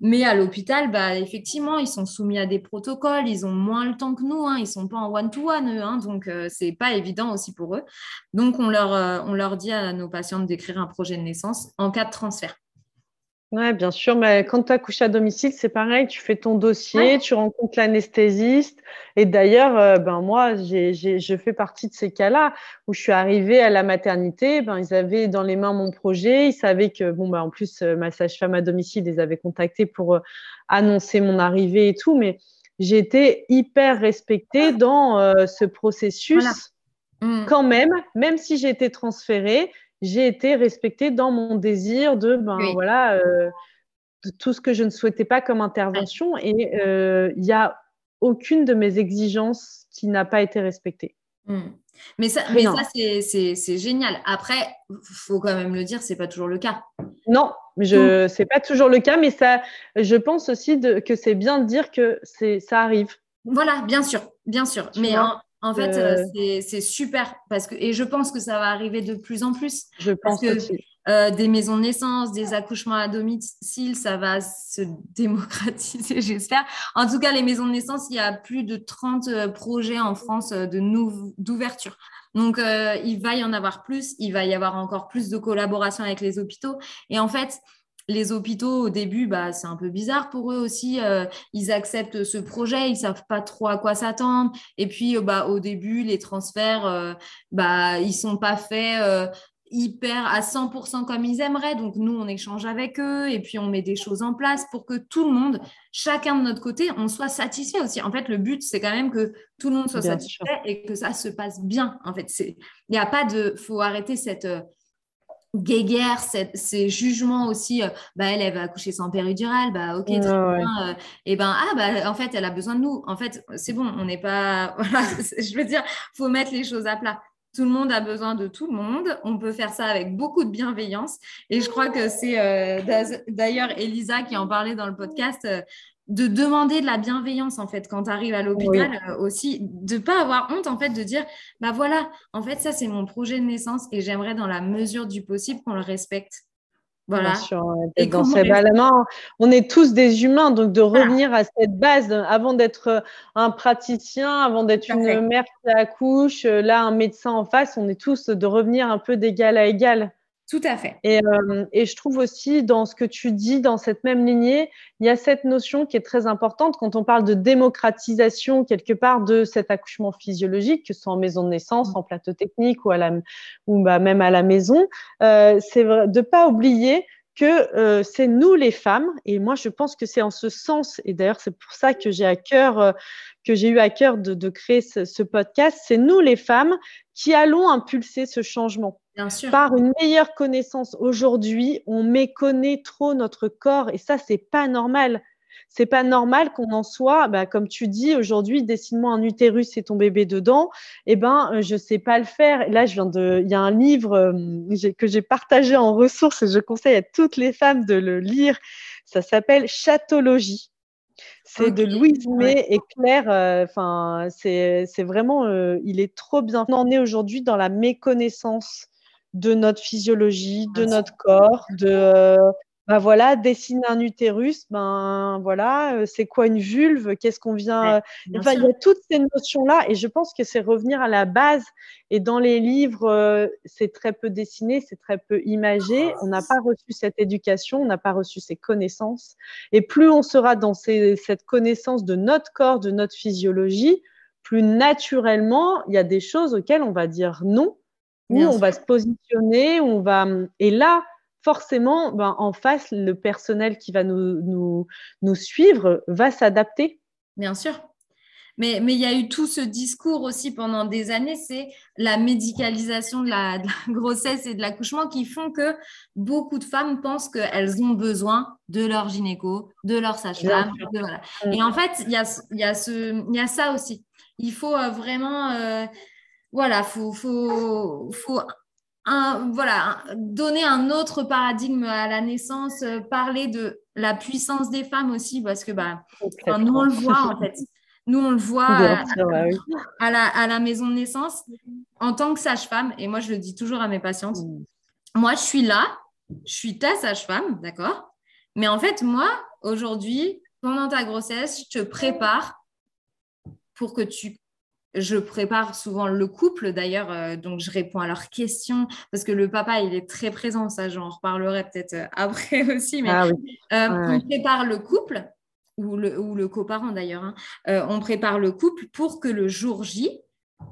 Mais à l'hôpital, bah, effectivement, ils sont soumis à des protocoles, ils ont moins le temps que nous, hein, ils sont pas en one-to-one, hein, donc euh, c'est pas évident aussi pour eux. Donc on leur, euh, on leur dit à nos patientes d'écrire un projet de naissance en cas de transfert. Oui, bien sûr. Mais quand tu accouches à domicile, c'est pareil. Tu fais ton dossier, tu rencontres l'anesthésiste. Et d'ailleurs, euh, ben moi, j'ai, j'ai, je fais partie de ces cas-là où je suis arrivée à la maternité. Ben ils avaient dans les mains mon projet. Ils savaient que bon ben en plus euh, ma sage-femme à domicile les avait contactés pour euh, annoncer mon arrivée et tout. Mais j'ai été hyper respectée dans ce processus. Mmh. Quand même, même si j'ai été transférée, j'ai été respectée dans mon désir de, ben voilà, euh, tout ce que je ne souhaitais pas comme intervention. Et euh, il n'y a aucune de mes exigences qui n'a pas été respectée. Hmm. Mais ça, mais ça c'est génial. Après, faut quand même le dire, c'est pas toujours le cas. Non, je c'est pas toujours le cas, mais ça, je pense aussi de, que c'est bien de dire que c'est ça arrive. Voilà, bien sûr, bien sûr. mais en, en fait, euh, c'est super parce que et je pense que ça va arriver de plus en plus. Je pense que euh, des maisons de naissance, des accouchements à domicile, ça va se démocratiser, *laughs* j'espère. En tout cas, les maisons de naissance, il y a plus de 30 euh, projets en France de d'ouverture. Donc, il va y en avoir plus. Il va y avoir encore plus de collaboration avec les hôpitaux. Et en fait, les hôpitaux, au début, bah, c'est un peu bizarre pour eux aussi. Euh, ils acceptent ce projet, ils savent pas trop à quoi s'attendre. Et puis, euh, bah, au début, les transferts, euh, bah, ils sont pas faits hyper à 100% comme ils aimeraient. Donc, nous, on échange avec eux et puis on met des choses en place pour que tout le monde, chacun de notre côté, on soit satisfait aussi. En fait, le but, c'est quand même que tout le monde soit satisfait et que ça se passe bien. En fait, il n'y a pas de, faut arrêter cette guéguerre, ces jugements aussi, euh, bah, elle, elle va accoucher sans péridurale, bah ok, très bien, euh, et ben ah bah en fait elle a besoin de nous. En fait c'est bon, on n'est pas, *laughs* voilà, je veux dire, faut mettre les choses à plat. Tout le monde a besoin de tout le monde. On peut faire ça avec beaucoup de bienveillance. Et je crois que c'est euh, d'ailleurs Elisa qui en parlait dans le podcast de demander de la bienveillance en fait quand tu arrives à l'hôpital euh, aussi de pas avoir honte en fait de dire bah voilà en fait ça c'est mon projet de naissance et j'aimerais dans la mesure du possible qu'on le respecte. Voilà. et dans ces on est tous des humains donc de revenir à cette base avant d'être un praticien avant d'être une mère qui accouche là un médecin en face on est tous de revenir un peu d'égal à égal tout à fait. Et, euh, et, je trouve aussi dans ce que tu dis, dans cette même lignée, il y a cette notion qui est très importante quand on parle de démocratisation quelque part de cet accouchement physiologique, que ce soit en maison de naissance, en plateau technique ou, à la, ou bah, même à la maison. Euh, c'est de pas oublier que euh, c'est nous les femmes, et moi je pense que c'est en ce sens, et d'ailleurs c'est pour ça que j'ai à cœur, euh, que j'ai eu à cœur de, de créer ce, ce podcast, c'est nous les femmes qui allons impulser ce changement. Bien sûr. Par une meilleure connaissance aujourd'hui, on méconnaît trop notre corps et ça, c'est pas normal. C'est pas normal qu'on en soit, bah, comme tu dis aujourd'hui, dessine-moi un utérus et ton bébé dedans. Eh ben, euh, je sais pas le faire. là, je viens de, il y a un livre euh, que j'ai partagé en ressources et je conseille à toutes les femmes de le lire. Ça s'appelle Chatologie. C'est de Louise May et Claire. Euh, enfin, c'est vraiment, il est trop bien. On est aujourd'hui dans la méconnaissance de notre physiologie, de notre corps, de euh, bah voilà, dessiner un utérus, ben voilà, euh, c'est quoi une vulve, qu'est-ce qu'on vient. il y a toutes ces notions-là, et je pense que c'est revenir à la base. Et dans les livres, euh, c'est très peu dessiné, c'est très peu imagé. On n'a pas reçu cette éducation, on n'a pas reçu ces connaissances. Et plus on sera dans cette connaissance de notre corps, de notre physiologie, plus naturellement, il y a des choses auxquelles on va dire non où on va se positionner, on va et là forcément ben, en face le personnel qui va nous, nous, nous suivre va s'adapter. Bien sûr. Mais, mais il y a eu tout ce discours aussi pendant des années, c'est la médicalisation de la, *laughs* grossesse et de l'accouchement qui font que beaucoup de femmes pensent qu'elles ont besoin de leur gynéco, de leur sage-femme. Voilà. Mm. Et en fait, il y a, y, a ce, y a ça aussi. Il faut euh, vraiment euh, voilà, faut, faut, faut un, voilà, donner un autre paradigme à la naissance, euh, parler de la puissance des femmes aussi, parce que bah, nous, on le voit en fait. Nous, on le voit à, la, à, la, maison de naissance en tant que sage-femme. Et moi, je le dis toujours à mes patientes. Mm. Moi, je suis là, je suis ta sage-femme, d'accord? Mais en fait, moi, aujourd'hui, pendant ta grossesse, je te prépare pour que tu je prépare souvent le couple d'ailleurs, euh, donc je réponds à leurs questions parce que le papa il est très présent, ça j'en reparlerai peut-être euh, *laughs* après aussi, mais ah on prépare le couple ou le, ou le coparent d'ailleurs, hein. on prépare le couple pour que le jour J,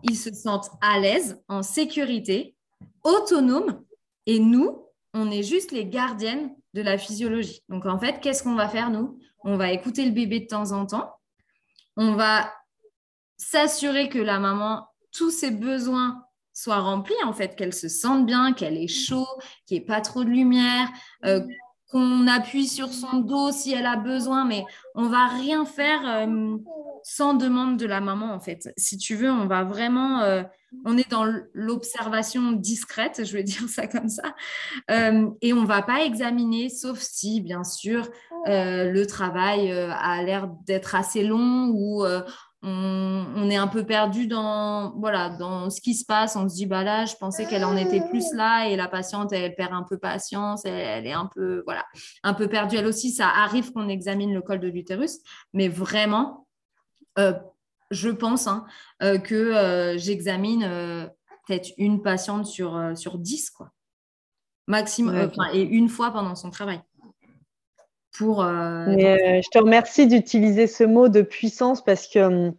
ils se sentent à l'aise, en sécurité, autonomes et nous, on est juste les gardiennes de la physiologie. Donc en fait, qu'est-ce qu'on va faire nous? On va écouter le bébé de temps en temps. On va s'assurer que la maman, tous ses besoins soient remplis, en fait, qu'elle se sente bien, qu'elle est chaud, qu'il n'y ait pas trop de lumière, euh, qu'on appuie sur son dos si elle a besoin, mais on va rien faire euh, sans demande de la maman, en fait. Si tu veux, on va vraiment, euh, on est dans l'observation discrète, je vais *laughs* dire ça comme ça, euh, et on va pas examiner, sauf si, bien sûr, le travail a l'air d'être assez long ou on, est un peu perdu dans, voilà, dans ce qui se passe. On se dit, bah là, je pensais qu'elle en était plus là et la patiente, elle perd un peu patience, elle, est un peu, voilà, un peu perdue elle aussi. Ça arrive qu'on examine le col de l'utérus, mais vraiment, euh, je pense hein, euh, que euh, j'examine peut-être une patiente sur, sur 10, quoi. Maximum, et une fois pendant son travail. Pour, euh, euh, je te remercie d'utiliser ce mot de puissance parce que hum,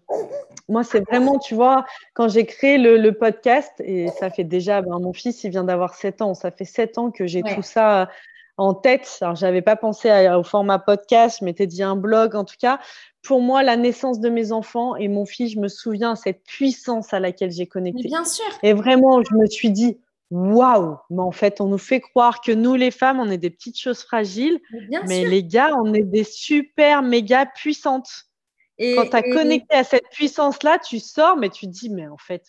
moi, c'est vraiment, tu vois, quand j'ai créé le, podcast, et ça fait déjà, ben, mon fils, il vient d'avoir 7 ans, ça fait 7 ans que j'ai tout ça en tête. Alors, je n'avais pas pensé au format podcast, je m'étais dit un blog, en tout cas. Pour moi, la naissance de mes enfants et mon fils, je me souviens cette puissance à laquelle j'ai connecté. bien sûr. Et vraiment, je me suis dit, waouh, mais en fait, on nous fait croire que nous, les femmes, on est des petites choses fragiles, mais, les gars, on est des super méga puissantes. Et, Quand tu as connecté à cette puissance-là, tu sors, mais tu te dis, mais en fait,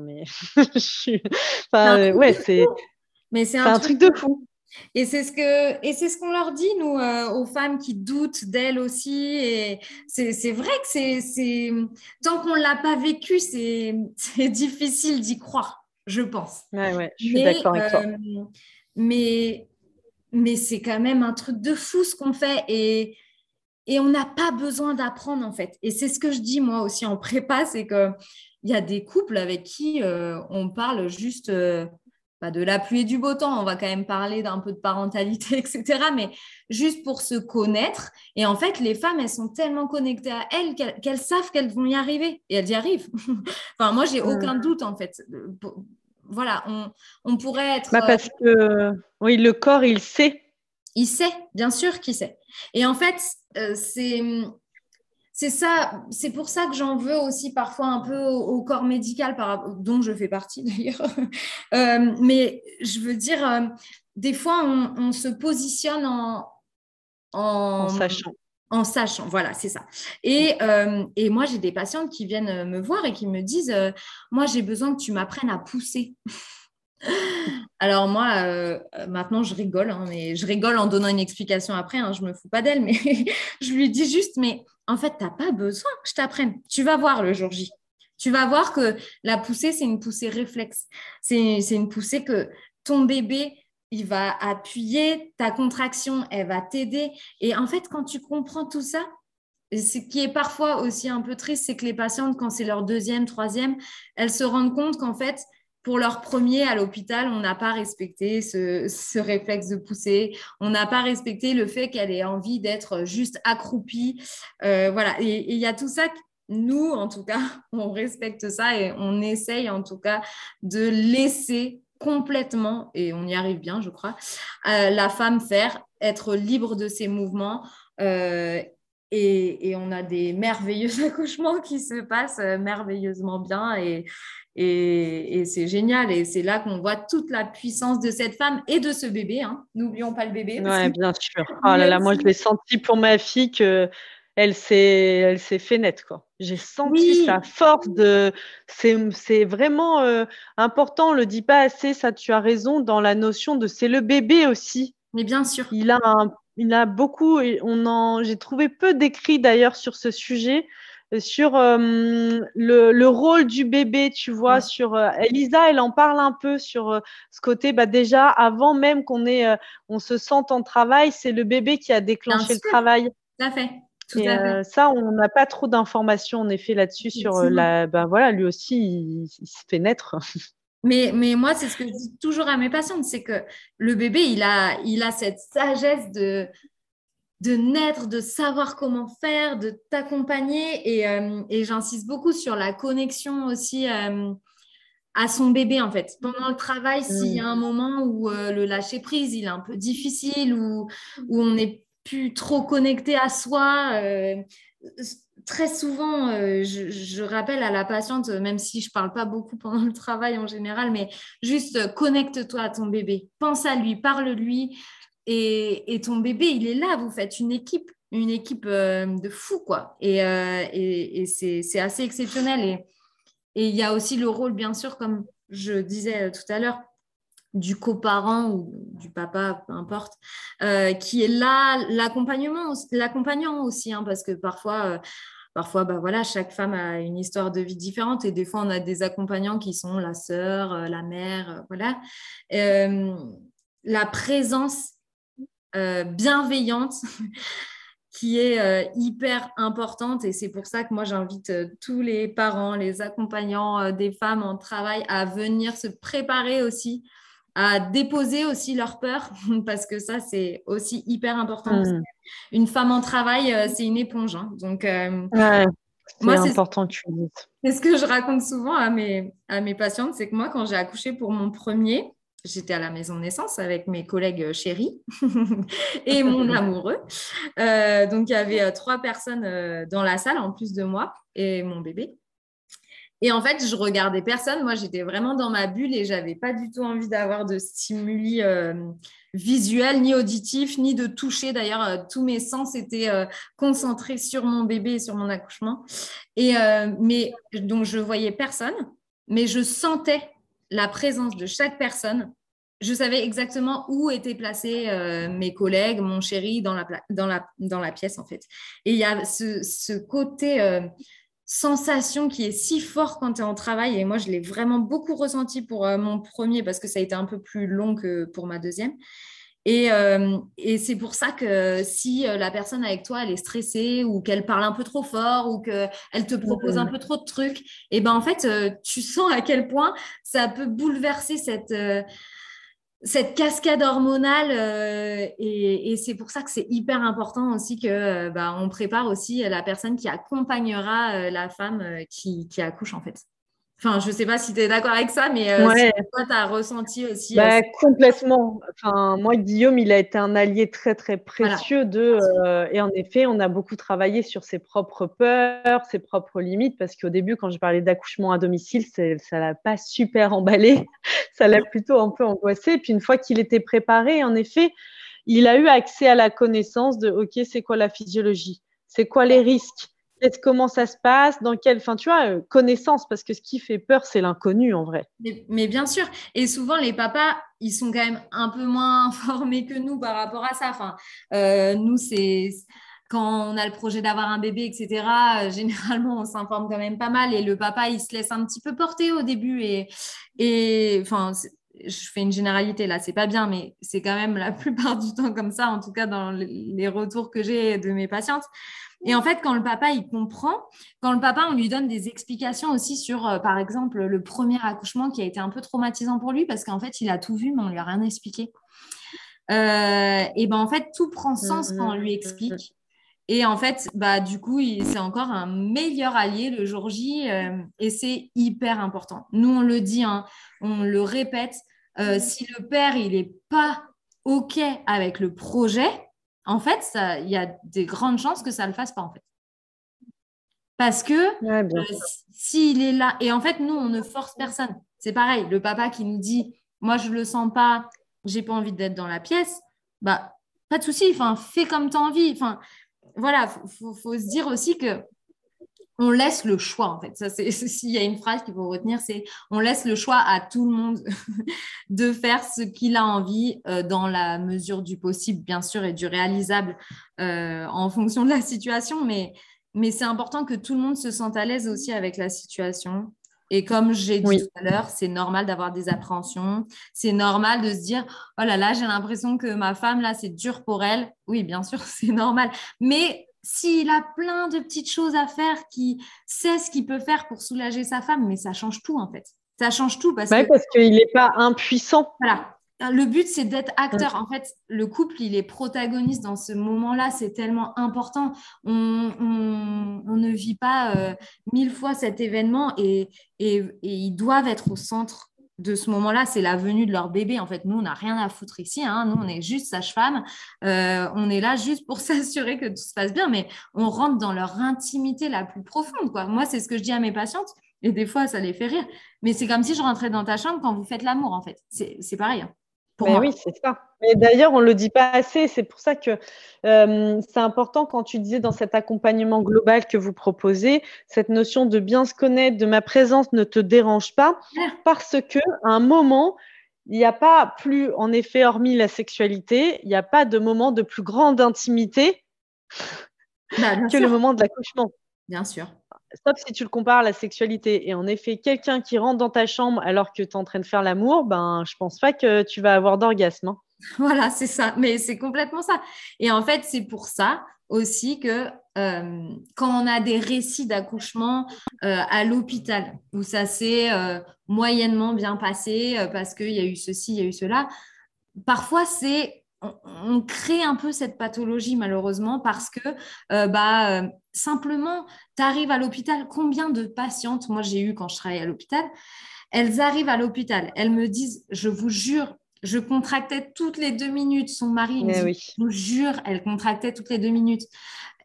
mais *laughs* je suis, ouais, c'est, mais c'est un, truc de fou. Et c'est ce que et c'est ce qu'on leur dit nous euh, aux femmes qui doutent d'elles aussi. Et c'est vrai que c'est tant qu'on l'a pas vécu, c'est *laughs* difficile d'y croire je pense. Ouais, je suis d'accord avec toi. Euh, mais, mais c'est quand même un truc de fou ce qu'on fait et, et on n'a pas besoin d'apprendre en fait. Et c'est ce que je dis moi aussi en prépa, c'est qu'il y a des couples avec qui euh, on parle juste euh, pas de la pluie et du beau temps, on va quand même parler d'un peu de parentalité, *laughs* etc. Mais juste pour se connaître. Et en fait, les femmes, elles sont tellement connectées à elles qu'elles savent qu'elles vont y arriver. Et elles y arrivent. *laughs* enfin, moi, j'ai aucun doute, en fait. Voilà, on, pourrait être... Bah, parce que, oui, le corps, il sait. Il sait, bien sûr qu'il sait. Et en fait, euh, c'est c'est ça, c'est pour ça que j'en veux aussi parfois un peu au, corps médical, par, dont je fais partie *laughs* d'ailleurs. Euh, mais je veux dire, euh, des fois, on, se positionne en, en, sachant. En sachant, voilà, c'est ça. Et, euh, et moi, j'ai des patientes qui viennent me voir et qui me disent, moi, j'ai besoin que tu m'apprennes à pousser. *laughs* Alors moi, euh, maintenant, je rigole, hein, mais je rigole en donnant une explication après, hein, je me fous pas d'elle, mais *laughs* je lui dis juste, mais en fait, tu n'as pas besoin que je t'apprenne. Tu vas voir le jour J. Tu vas voir que la poussée, c'est une poussée réflexe. C'est une poussée que ton bébé, il va appuyer, ta contraction, elle va t'aider. Et en fait, quand tu comprends tout ça, ce qui est parfois aussi un peu triste, c'est que les patientes, quand c'est leur deuxième, troisième, elles se rendent compte qu'en fait, pour leur premier à l'hôpital, on n'a pas respecté ce, réflexe de pousser, on n'a pas respecté le fait qu'elle ait envie d'être juste accroupie. Euh, voilà, et il y a tout ça. Nous, en tout cas, *laughs* on respecte ça et on essaye en tout cas de laisser complètement, et on y arrive bien, je crois, euh, la femme faire, être libre de ses mouvements. Euh, et, et, on a des merveilleux *laughs* accouchements qui se passent merveilleusement bien. Et, et, c'est génial. Et c'est là qu'on voit toute la puissance de cette femme et de ce bébé. Hein. N'oublions pas le bébé. Oui, bien sûr. *laughs* Oh là là, moi, je l'ai senti pour ma fille que elle s'est, elle s'est fait nette, quoi. J'ai senti sa force de. C'est, vraiment euh, important. On le dit pas assez. Ça, tu as raison dans la notion de c'est le bébé aussi. Mais bien sûr. Il a il a beaucoup. On en, j'ai trouvé peu d'écrits d'ailleurs sur ce sujet sur euh, le, rôle du bébé, tu vois, sur euh, Elisa, elle en parle un peu sur euh, ce côté, bah déjà avant même qu'on ait, on se sente en travail, c'est le bébé qui a déclenché le travail. Tout à fait. et ça, on n'a pas trop d'informations en effet là-dessus sur la. Ben voilà, lui aussi, il, se fait naître. *laughs* Mais, mais moi, c'est ce que je dis toujours à mes patientes, c'est que le bébé, il a, il a cette sagesse de, de naître, de savoir comment faire, de t'accompagner. Et, et j'insiste beaucoup sur la connexion aussi à son bébé en fait. Pendant le travail, s'il y a un mm. moment où euh, le lâcher prise, il est un peu difficile, ou où on n'est plus trop connecté à soi, euh, très souvent, euh, je, rappelle à la patiente, même si je parle pas beaucoup pendant le travail en général, mais juste connecte-toi à ton bébé, pense à lui, parle-lui, et, ton bébé, il est là, vous faites une équipe, une équipe de fou, quoi. Et, et c'est assez exceptionnel. Et, il y a aussi le rôle, bien sûr, comme je disais tout à l'heure, du coparent ou du papa, peu importe, euh, qui est là, l'accompagnement, l'accompagnant aussi, hein, parce que parfois, euh, parfois, bah voilà, chaque femme a une histoire de vie différente et des fois, on a des accompagnants qui sont la sœur, euh, la mère, voilà. la présence bienveillante *laughs* qui est euh, hyper importante et c'est pour ça que moi j'invite euh, tous les parents, les accompagnants euh, des femmes en travail à venir se préparer aussi à déposer aussi leur peur *laughs* parce que ça c'est aussi hyper important. Hmm. Une femme en travail c'est une éponge hein. donc moi c'est important que tu C'est ce que je raconte souvent à mes à mes patientes, c'est que moi quand j'ai accouché pour mon premier j'étais à la maison de naissance avec mes collègues chéris *laughs* et mon *laughs* amoureux. Euh, donc, il y avait euh, trois personnes euh, dans la salle en plus de moi et mon bébé. Et en fait, je regardais personne. Moi, j'étais vraiment dans ma bulle et j'avais pas du tout envie d'avoir de stimuli visuels, ni auditifs, ni de toucher. D'ailleurs, tous mes sens étaient concentrés sur mon bébé et sur mon accouchement. Et mais donc, je voyais personne, mais je sentais la présence de chaque personne, je savais exactement où étaient placés euh, mes collègues, mon chéri dans la, pièce en fait. Et il y a ce, côté euh, sensation qui est si fort quand tu es en travail. Et moi, je l'ai vraiment beaucoup ressenti pour euh, mon premier parce que ça a été un peu plus long que pour ma deuxième. Euh, et, c'est pour ça que si euh, la personne avec toi, elle est stressée ou qu'elle parle un peu trop fort ou qu'elle te propose un peu trop de trucs, et eh ben en fait, euh, tu sens à quel point ça peut bouleverser cette, cette cascade hormonale. et, c'est pour ça que c'est hyper important aussi que bah, on prépare aussi la personne qui accompagnera la femme qui, qui accouche en fait. Enfin, je ne sais pas si tu es d'accord avec ça, mais euh, toi, tu as ressenti aussi. Euh, bah, complètement. Enfin, moi, Guillaume, il a été un allié très, très précieux de. Euh, et en effet, on a beaucoup travaillé sur ses propres peurs, ses propres limites, parce qu'au début, quand je parlais d'accouchement à domicile, ça ne l'a pas super emballé. *laughs* ça l'a plutôt un peu angoissé. Puis une fois qu'il était préparé, en effet, il a eu accès à la connaissance de OK, c'est quoi la physiologie? C'est quoi les risques? Comment ça se passe, dans quelle, enfin, tu vois, euh, connaissance, parce que ce qui fait peur, c'est l'inconnu en vrai. Mais, bien sûr, et souvent les papas, ils sont quand même un peu moins *laughs* formés que nous par rapport à ça. Enfin, euh, nous, c'est quand on a le projet d'avoir un bébé, etc. Euh, généralement, on s'informe quand même pas mal, et le papa, il se laisse un petit peu porter au début, et, et. Je fais une généralité là, c'est pas bien, mais c'est quand même la *laughs* plupart du temps comme ça, en tout cas dans les retours que j'ai de mes patientes. Et en fait, quand le papa, il comprend, quand le papa, on lui donne des explications aussi sur, euh, par exemple, le premier accouchement qui a été un peu traumatisant pour lui parce qu'en fait, il a tout vu, mais on lui a rien expliqué. Euh, et ben en fait, tout prend sens quand on lui explique. Et en fait, bah, du coup, c'est encore un meilleur allié le jour J euh, et c'est hyper important. Nous, on le dit, hein, on le répète, si le père, il n'est pas OK avec le projet, en fait, il y a des grandes chances que ça ne le fasse pas, en fait. Parce que euh, s'il est là, et en fait, nous, on ne force personne. C'est pareil, le papa qui nous dit, moi, je ne le sens pas, j'ai pas envie d'être dans la pièce, bah, pas de souci, enfin, fais comme tu as envie. Enfin, voilà, il faut, se dire aussi que on laisse le choix en fait. Ça, *laughs* s'il y a une phrase qu'il faut retenir, c'est on laisse le choix à tout le monde *laughs* de faire ce qu'il a envie euh, dans la mesure du possible, bien sûr, et du réalisable euh, en fonction de la situation. Mais c'est important que tout le monde se sente à l'aise aussi avec la situation. Et comme j'ai dit tout à l'heure, c'est normal d'avoir des appréhensions. C'est normal de se dire, oh là là, j'ai l'impression que ma femme, là, c'est dur pour elle. Oui, bien sûr, *laughs* c'est normal. Mais s'il a plein de petites choses à faire, qui sait ce qu'il peut faire pour soulager sa femme, mais ça change tout en fait. Ça change tout parce parce qu'il n'est pas impuissant. Voilà. Le but, c'est d'être acteur. En fait, le couple, il est protagoniste dans ce moment-là. C'est tellement important. On, ne vit pas euh, mille fois cet événement et, et, ils doivent être au centre de ce moment-là, c'est la venue de leur bébé. En fait, nous, on n'a rien à foutre ici. Hein. Nous, on est juste sage-femme. Euh, on est là juste pour *laughs* s'assurer que tout se passe bien, mais on rentre dans leur intimité la plus profonde. Quoi. Moi, c'est ce que je dis à mes patientes, et des fois, ça les fait rire. Mais c'est comme si je rentrais dans ta chambre quand vous faites l'amour, en fait. C'est pareil. Hein. Mais oui, c'est ça. Mais d'ailleurs, on ne le dit pas assez. C'est pour ça que euh, c'est important quand tu disais dans cet accompagnement global que vous proposez, cette notion de bien se connaître, de ma présence ne te dérange pas, parce que à un moment, il n'y a pas plus, en effet, hormis la sexualité, il n'y a pas de moment de plus grande intimité bah, que le moment de l'accouchement. Bien sûr. Sauf si tu le compares à la sexualité. Et en effet, quelqu'un qui rentre dans ta chambre alors que tu es en train de faire l'amour, ben, je pense pas que tu vas avoir d'orgasme. Hein. *laughs* Voilà, c'est ça. Mais c'est complètement ça. Et en fait, c'est pour ça aussi que euh, quand on a des récits d'accouchement euh, à l'hôpital, où ça s'est euh, moyennement bien passé parce qu'il y a eu ceci, il y a eu cela, parfois c'est on, crée un peu cette pathologie malheureusement parce que euh, bah, euh, simplement, tu arrives à l'hôpital, combien de patientes, moi j'ai eu quand je travaillais à l'hôpital, elles arrivent à l'hôpital, elles me disent, je vous jure, je contractais toutes les deux minutes. Son mari, me eh dit, je vous jure, elle contractait toutes les deux minutes.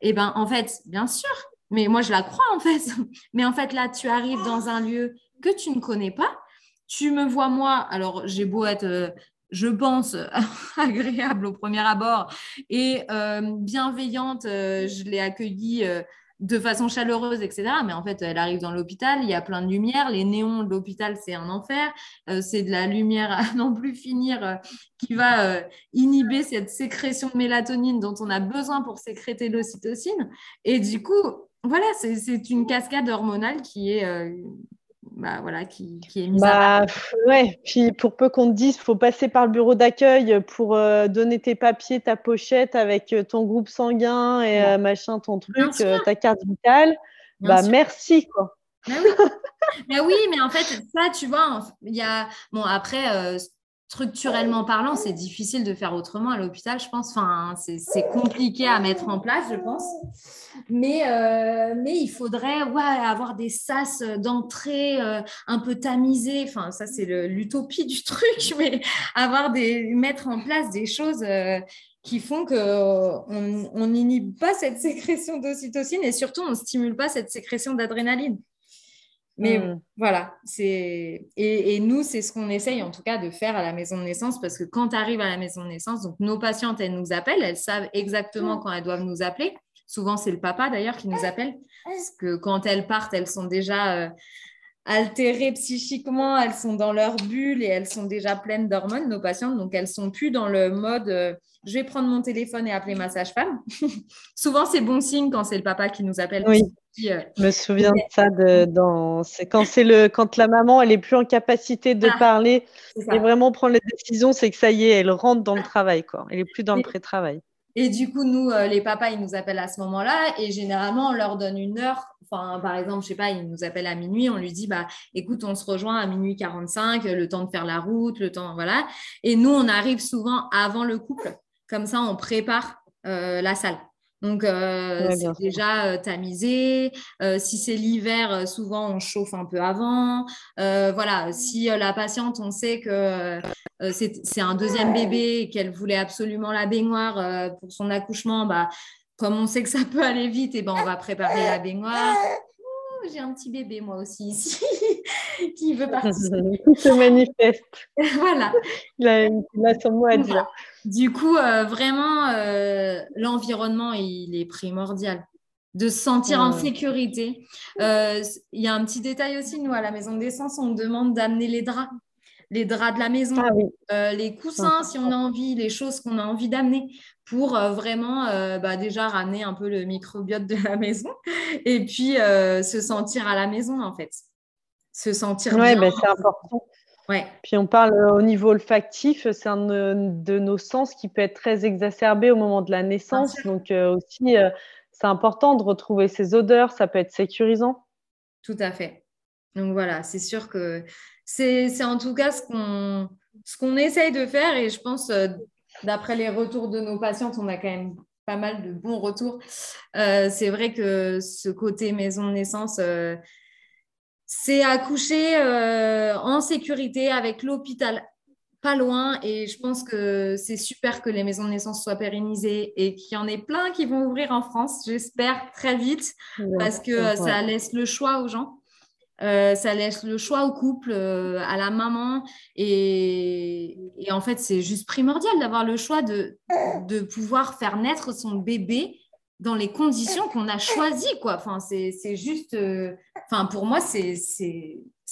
Et eh ben en fait, bien sûr, mais moi je la crois en fait. *laughs* Mais en fait là, tu arrives dans un lieu que tu ne connais pas. Tu me vois moi, alors j'ai beau être euh, je pense, *laughs* agréable au premier abord et euh, bienveillante. Euh, je l'ai accueillie euh, de façon chaleureuse, etc. Mais en fait, elle arrive dans l'hôpital, il y a plein de lumière. Les néons de l'hôpital, c'est un enfer. c'est de la lumière à *laughs* n'en plus finir qui va inhiber cette sécrétion de mélatonine dont on a besoin pour sécréter l'ocytocine. Et du coup, voilà, c'est une cascade hormonale qui est bah, voilà, qui, est mise bah, Ouais, puis pour peu qu'on te dise, il faut passer par le bureau d'accueil pour euh, donner tes papiers, ta pochette avec euh, ton groupe sanguin et euh, machin, ton truc, ta carte vitale. bah merci quoi. Mais oui. mais oui, mais en fait, ça, tu vois, il y a. Bon, après, structurellement parlant, c'est difficile de faire autrement à l'hôpital, je pense. Enfin, c'est compliqué à mettre en place, je pense. Mais, euh, mais il faudrait ouais, avoir des sas d'entrée euh, un peu tamisés. Enfin, ça, c'est l'utopie du truc, *laughs* mais avoir des, mettre en place des choses euh, qui font qu'on on n'inhibe pas cette sécrétion d'ocytocine et surtout, on ne stimule pas cette sécrétion d'adrénaline. Mais mm. voilà, c'est et, nous, c'est ce qu'on essaye en tout cas de faire à la maison de naissance parce que quand tu arrives à la maison de naissance, donc nos patientes, elles nous appellent, elles savent exactement mm. quand elles doivent nous appeler. Souvent, c'est le papa d'ailleurs qui nous appelle parce que quand elles partent, elles sont déjà euh, altérées psychiquement, elles sont dans leur bulle et elles sont déjà pleines d'hormones, nos patientes, donc elles sont plus dans le mode euh, je vais prendre mon téléphone et appeler ma sage-femme. *laughs* Souvent, c'est bon signe quand c'est le papa qui nous appelle. Oui. Euh, je me souviens de ça. De, dans, c'est quand c'est le, quand la maman, elle est plus en capacité de ah, parler et vraiment prendre les décisions, c'est que ça y est, elle rentre dans le travail, quoi. Elle est plus dans le pré-travail. Et du coup, nous, euh, les papas, ils nous appellent à ce moment-là et généralement, on leur donne une heure. Enfin, par exemple, je sais pas, ils nous appellent à minuit, on lui dit, bah, écoute, on se rejoint à minuit 45, le temps de faire la route, le temps, voilà. Et nous, on arrive souvent avant le couple. Comme ça, on prépare euh, la salle. Donc, euh, c'est déjà euh, tamisé. si c'est l'hiver, souvent, on chauffe un peu avant. voilà, si la patiente, on sait que c'est un deuxième bébé et qu'elle voulait absolument la baignoire pour son accouchement, bah, comme on sait que ça peut aller vite, et eh ben, on va préparer la baignoire j'ai un petit bébé moi aussi ici *laughs* qui veut *laughs* participer. Se manifeste. *laughs* voilà. Il a, son mot à dire. Du coup, euh, vraiment, euh, l'environnement, il est primordial. De se sentir en sécurité. Euh, il y a un petit détail aussi, nous, à la maison d'essence, on demande d'amener les draps les draps de la maison, ah les coussins si on a envie, les choses qu'on a envie d'amener pour vraiment bah, déjà ramener un peu le microbiote de la *laughs* maison et puis se sentir à la maison en fait. Se sentir ouais, bien. c'est important. Puis on parle euh, au niveau olfactif, c'est un de nos sens qui peut être très exacerbé au moment de la naissance. Donc euh, aussi, euh, c'est important de retrouver ses odeurs, ça peut être sécurisant. Tout à fait. Donc voilà, c'est sûr que c'est en tout cas ce qu'on ce qu'on essaye de faire et je pense, euh, d'après les retours de nos patientes, on a quand même pas mal de bons retours. Euh, c'est vrai que ce côté maison de naissance, euh, c'est accoucher en sécurité avec l'hôpital pas loin et je pense que c'est super que les maisons de naissance soient pérennisées et qu'il y en ait plein qui vont ouvrir en France, j'espère très vite, parce que ça laisse le choix aux gens. Euh, ça laisse le choix au couple, euh, à la maman. Et, en fait, c'est juste primordial d'avoir le choix de, pouvoir faire naître son bébé dans les conditions qu'on a choisies. Quoi. Enfin, c'est juste... Euh, pour moi, c'est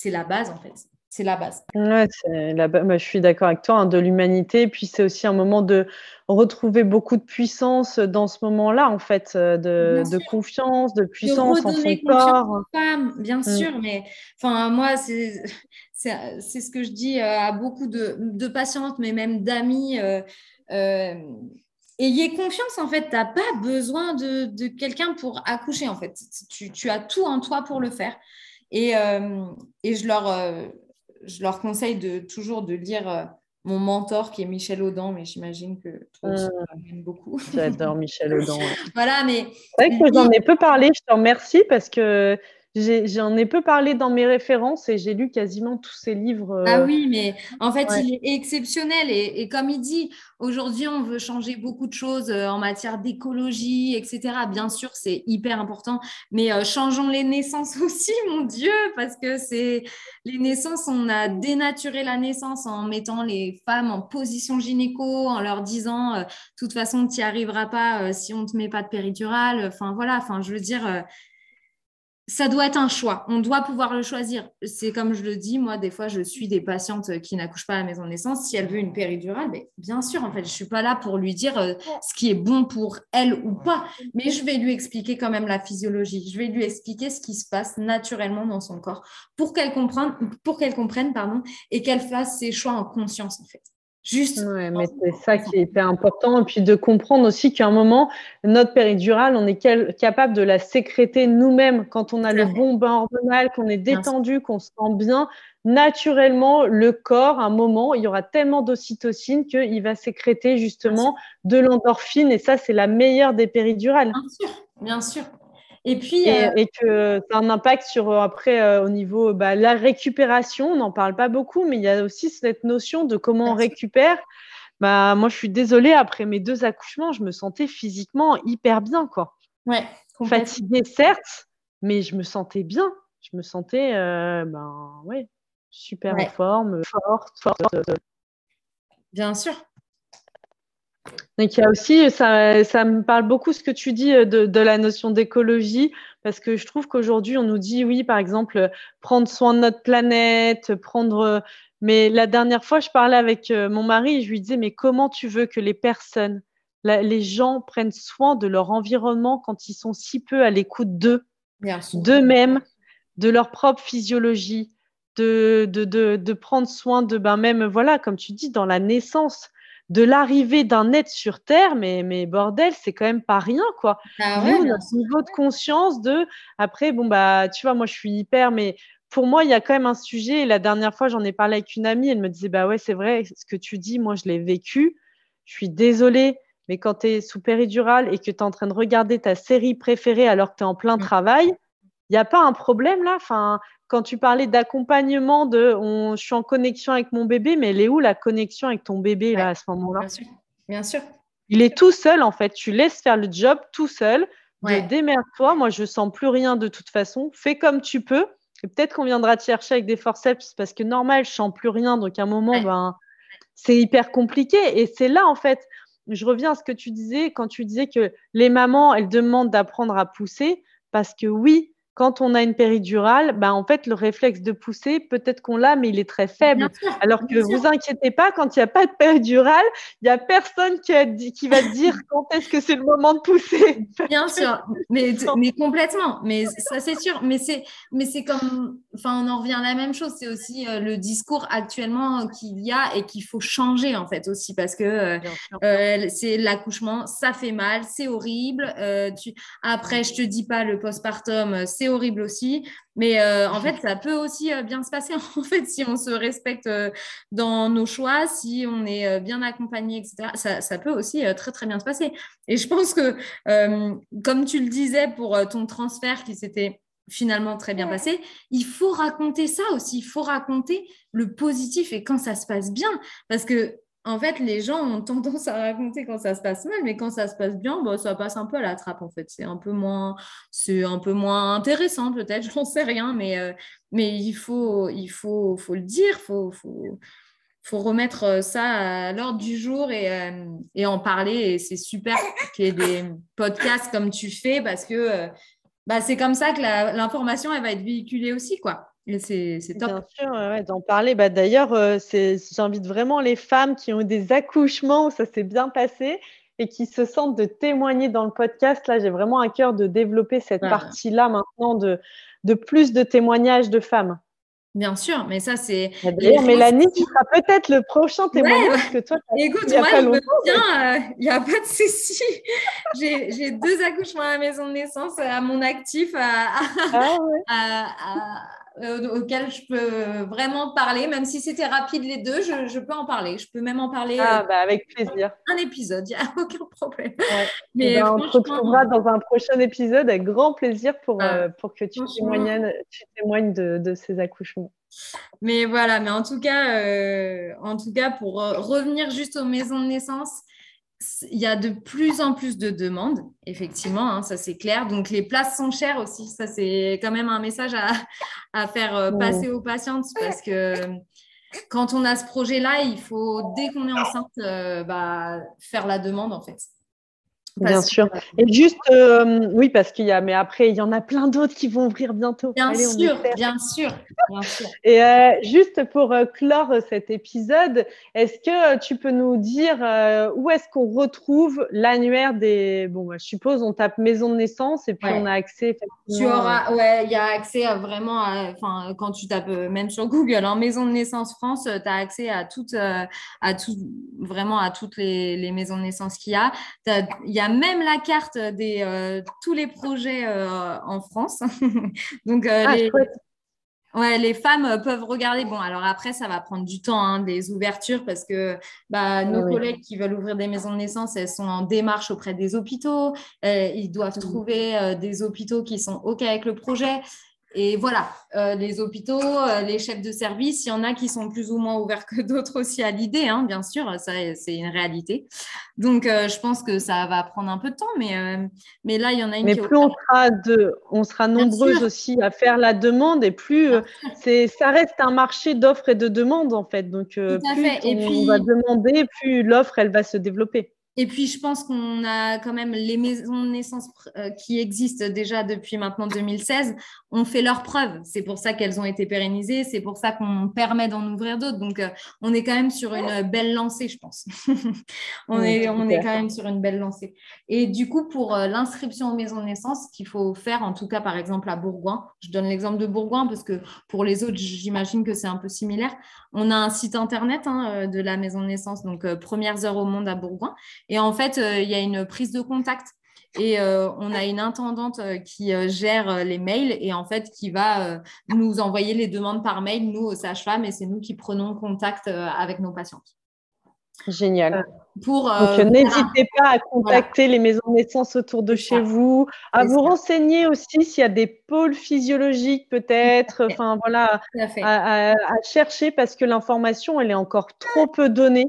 la base, en fait c'est la base. Ouais, la bah, je suis d'accord avec toi, hein, de l'humanité. Puis c'est aussi un moment de retrouver beaucoup de puissance dans ce moment-là, en fait, euh, de, confiance, de puissance en son corps. Femme, bien mm. sûr, mais enfin, moi, *laughs* c'est ce que je dis euh, à beaucoup de, patientes, mais même d'amis. Euh, ayez confiance, en fait, tu n'as pas besoin de, quelqu'un pour accoucher, en fait. Tu, tu, as tout en toi pour le faire. Et, et je leur je leur conseille de toujours de lire euh, mon mentor qui est Michel Audin, mais j'imagine que toi aussi, tu mmh. beaucoup. J'adore Michel *laughs* Audin. voilà, mais. C'est vrai que j'en ai peu parlé, je te remercie parce que J'en ai, peu parlé dans mes références et j'ai lu quasiment tous ses livres. Ah oui, mais en fait, il est exceptionnel. Et, comme il dit, aujourd'hui, on veut changer beaucoup de choses euh, en matière d'écologie, etc. Bien sûr, c'est hyper important. Mais euh, changeons les naissances *laughs* aussi, mon Dieu, parce que c'est les naissances, on a dénaturé la naissance en mettant les femmes en position gynéco, en leur disant, de toute façon, tu n'y arriveras pas si on ne te met pas de péridurale. Enfin, voilà, enfin, je veux dire ça doit être un choix. On doit pouvoir le choisir. C'est comme je le dis, moi, des fois, je suis des patientes qui n'accouchent pas à la maison de naissance. Si elle veut une péridurale, mais bien sûr, en fait, je ne suis pas là pour lui dire euh, ce qui est bon pour elle ou pas, mais je vais lui expliquer quand même la physiologie. Je vais lui expliquer ce qui se passe naturellement dans son corps pour qu'elle comprenne, pour qu'elle comprenne pardon, et qu'elle fasse ses choix en conscience, en fait. Juste. Ouais, mais c'est ça qui est hyper important. Et puis de comprendre aussi qu'à un moment, notre péridurale, on est capable de la sécréter nous-mêmes quand on a le bon bain hormonal, qu'on est détendu, qu'on se sent bien. Naturellement, le corps, à un moment, il y aura tellement d'ocytocine qu'il va sécréter justement de l'endorphine. Et ça, c'est la meilleure des péridurales. Bien sûr, bien sûr. Et puis. Et, euh, que ça a un impact sur, euh, après, euh, au niveau bah, la récupération, on n'en parle pas beaucoup, mais il y a aussi cette notion de comment on récupère. Bah, moi, je suis désolée, après mes deux accouchements, je me sentais physiquement hyper bien, quoi. Ouais. Fatiguée, certes, mais je me sentais bien. Je me sentais, ben, ouais, super en forme, forte, forte. Bien sûr. Donc il y a aussi, ça, ça, me parle beaucoup ce que tu dis euh, de, de la notion d'écologie, parce que je trouve qu'aujourd'hui on nous dit oui, par exemple, prendre soin de notre planète, prendre. Mais la dernière fois, je parlais avec euh, mon mari et je lui disais mais comment tu veux que les personnes, les gens prennent soin de leur environnement quand ils sont si peu à l'écoute d'eux, d'eux-mêmes, de leur propre physiologie, de, de, de, de, prendre soin de ben même voilà comme tu dis dans la naissance de l'arrivée d'un être sur Terre, mais, mais bordel, c'est quand même pas rien, quoi. Ah notre niveau de conscience de. Après, bon, bah, tu vois, moi, je suis hyper, mais pour moi, il y a quand même un sujet. Et la dernière fois, j'en ai parlé avec une amie, elle me disait, bah ouais, c'est vrai, ce que tu dis, moi, je l'ai vécu. Je suis désolée, mais quand tu es sous péridurale et que tu es en train de regarder ta série préférée alors que tu es en plein mmh. travail, il n'y a pas un problème là? Enfin, quand tu parlais d'accompagnement, de on, je suis en connexion avec mon bébé, mais elle est où la connexion avec ton bébé là à ce moment-là? Bien sûr. Bien sûr. Il est tout seul en fait. Tu laisses faire le job tout seul. Démerde-toi. Moi, je sens plus rien de toute façon. Fais comme tu peux. Et peut-être qu'on viendra te chercher avec des forceps parce que normal, je sens plus rien. Donc à un moment, ben, c'est hyper compliqué. Et c'est là en fait. Je reviens à ce que tu disais quand tu disais que les mamans, elles demandent d'apprendre à pousser parce que oui, quand on a une péridurale, ben, en fait, le réflexe de pousser, peut-être qu'on l'a, mais il est très faible. Alors que vous inquiétez pas, quand il n'y a pas de péridurale, il n'y a personne qui, qui va dire *laughs* quand est-ce que c'est le moment de pousser. Bien *laughs* sûr, mais, mais complètement. Mais ça, c'est sûr. Mais c'est, mais c'est comme, enfin, on en revient à la même chose. C'est aussi euh, le discours actuellement qu'il y a et qu'il faut changer en fait aussi parce que euh, euh, c'est l'accouchement, ça fait mal, c'est horrible. Tu... Après, je te dis pas le postpartum, c'est horrible aussi. Mais en fait, ça peut aussi bien se passer *laughs* en fait si on se respecte dans nos choix, si on est bien accompagné, etc. Ça, ça, peut aussi très très bien se passer. Et je pense que, comme tu le disais pour ton transfert qui s'était finalement très bien passé. Il faut raconter ça aussi. Il faut raconter le positif et quand ça se passe bien. Parce que, en fait, les gens ont tendance à raconter quand ça se passe mal, mais quand ça se passe bien, bah, ça passe un peu à la trappe, en fait. C'est un peu moins, intéressant, peut-être. *laughs* J'en sais rien, mais, euh, il, faut, le dire. Il faut, remettre euh, ça à l'ordre du jour et, euh, et en parler. Et c'est super qu'il y ait des podcasts comme tu fais parce que bah, c'est comme ça que l'information va être véhiculée aussi quoi. Et c'est top. Bien sûr, d'en parler. Bah, D'ailleurs, euh, j'invite vraiment les femmes qui ont eu des accouchements où ça s'est bien passé et qui se sentent de témoigner dans le podcast. Là, j'ai vraiment à cœur de développer cette partie-là maintenant de, de plus de témoignages de femmes. Bien sûr, mais ça, c'est. D'ailleurs, Mélanie, tu seras peut-être le prochain témoignage que toi, Écoute, moi, je me tiens, il n'y a pas de souci. *laughs* J'ai deux accouchements à la maison de naissance à mon actif, à, ah euh, auquel je peux vraiment parler, même si c'était rapide les deux, je, peux en parler. Je peux même en parler. Ah, euh, bah, avec plaisir. Un épisode, il n'y a *laughs* aucun problème. Mais eh ben, on se retrouvera dans un prochain épisode avec grand plaisir pour, euh, pour que tu témoignes, tu témoignes de, de, ces accouchements. Mais voilà, mais en tout cas, en tout cas pour revenir juste aux maisons de naissance, il y a de plus en plus de demandes, effectivement, hein, ça c'est clair. Donc les places sont chères aussi. Ça c'est quand même un message à, faire euh, passer aux patientes parce que quand on a ce projet-là, il faut, dès qu'on est enceinte, euh, bah, faire la demande en fait. Bien sûr. Et juste, euh, oui, parce qu'il y a, mais après, il y en a plein d'autres qui vont ouvrir bientôt. Bien sûr, bien sûr, bien sûr. Et euh, juste pour euh, clore cet épisode, est-ce que tu peux nous dire où est-ce qu'on retrouve l'annuaire des. Bon, bah, je suppose, on tape maison de naissance et puis on a accès. Tu auras, ouais, il y a accès à vraiment, enfin, quand tu tapes même sur Google, en hein, maison de naissance France, tu as accès à toutes, à tout, vraiment à toutes les, les maisons de naissance qu'il y a. Il y a même la carte de euh, tous les projets euh, en France. *laughs* Donc, euh, ah, les, ouais, les femmes peuvent regarder. Bon, alors après, ça va prendre du temps, hein, des ouvertures, parce que bah, nos collègues qui veulent ouvrir des maisons de naissance, elles sont en démarche auprès des hôpitaux. ils doivent trouver des hôpitaux qui sont OK avec le projet. Et voilà, euh, les hôpitaux, euh, les chefs de service, il y en a qui sont plus ou moins ouverts que d'autres aussi à l'idée, hein, bien sûr, ça c'est une réalité. Donc euh, je pense que ça va prendre un peu de temps, mais, mais là il y en a une. Mais plus on sera, de, on sera nombreuses aussi à faire la demande et plus c'est, ça reste un marché d'offres et de demandes en fait. Donc plus on puis... va demander, plus l'offre elle va se développer. Et puis, je pense qu'on a quand même les maisons de naissance euh, qui existent déjà depuis maintenant 2016 ont fait leurs preuves. C'est pour ça qu'elles ont été pérennisées. C'est pour ça qu'on permet d'en ouvrir d'autres. Donc, euh, on est quand même sur une belle lancée, je pense. *laughs* on, est, on est quand même sur une belle lancée. Et du coup, pour euh, l'inscription aux maisons de naissance, qu'il faut faire, en tout cas, par exemple, à Bourgoin, je donne l'exemple de Bourgoin parce que pour les autres, j'imagine que c'est un peu similaire. On a un site internet hein, de la maison de naissance, donc Premières heures au monde à Bourgoin. Et en fait, euh, il y a une prise de contact et euh, on a une intendante euh, qui gère les mails et en fait qui va nous envoyer les demandes par mail, nous, aux sages-femmes, et c'est nous qui prenons contact avec nos patientes. Génial. Pour, Donc, n'hésitez pas à contacter les maisons de naissance autour de chez vous, à vous renseigner aussi s'il y a des pôles physiologiques peut-être, enfin voilà, à, chercher parce que l'information, elle est encore trop peu donnée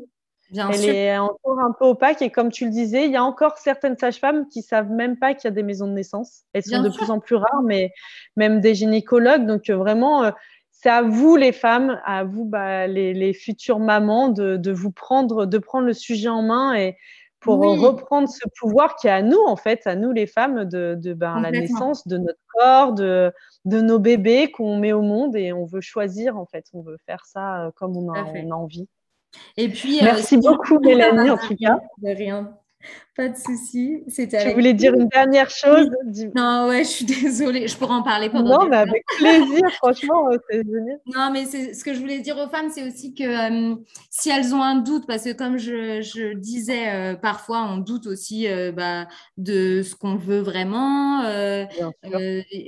elle est encore un peu opaque et comme tu le disais, il y a encore certaines sages-femmes qui savent même pas qu'il y a des maisons de naissance. Elles sont de plus en plus rares, mais même des gynécologues. Donc euh, vraiment, euh, c'est à vous les femmes, à vous bah, les, futures mamans de, vous prendre, de prendre le sujet en main et pour reprendre ce pouvoir qui est à nous en fait, à nous les femmes de, ben, la naissance de notre corps, de, de nos bébés qu'on met au monde et on veut choisir en fait, on veut faire ça euh, comme on a, on a envie. Et puis, euh, Merci beaucoup, Mélanie, en tout cas. De rien. *laughs* Pas de souci. Tu voulais dire une dernière chose Non, ouais, je suis désolée. Je pourrais en parler pendant. Non, mais avec plaisir, *laughs* franchement, c'est Non, mais ce que je voulais dire aux femmes, c'est aussi que euh, si elles ont un doute, parce que comme je, disais, euh, parfois on doute aussi euh, bah, de ce qu'on veut vraiment.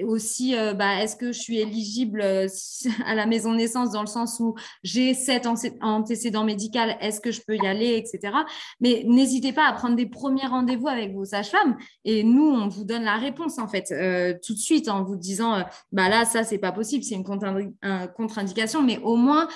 aussi, bah, est-ce que je suis éligible *laughs* à la maison de naissance dans le sens où j'ai cet antécédent médical, est-ce que je peux y aller, etc. Mais n'hésitez pas à prendre des premiers rendez-vous avec vos sages-femmes et nous, on vous donne la réponse en fait euh, tout de suite en vous disant euh, bah là, ça, c'est pas possible, c'est une contre-indication, mais au moins,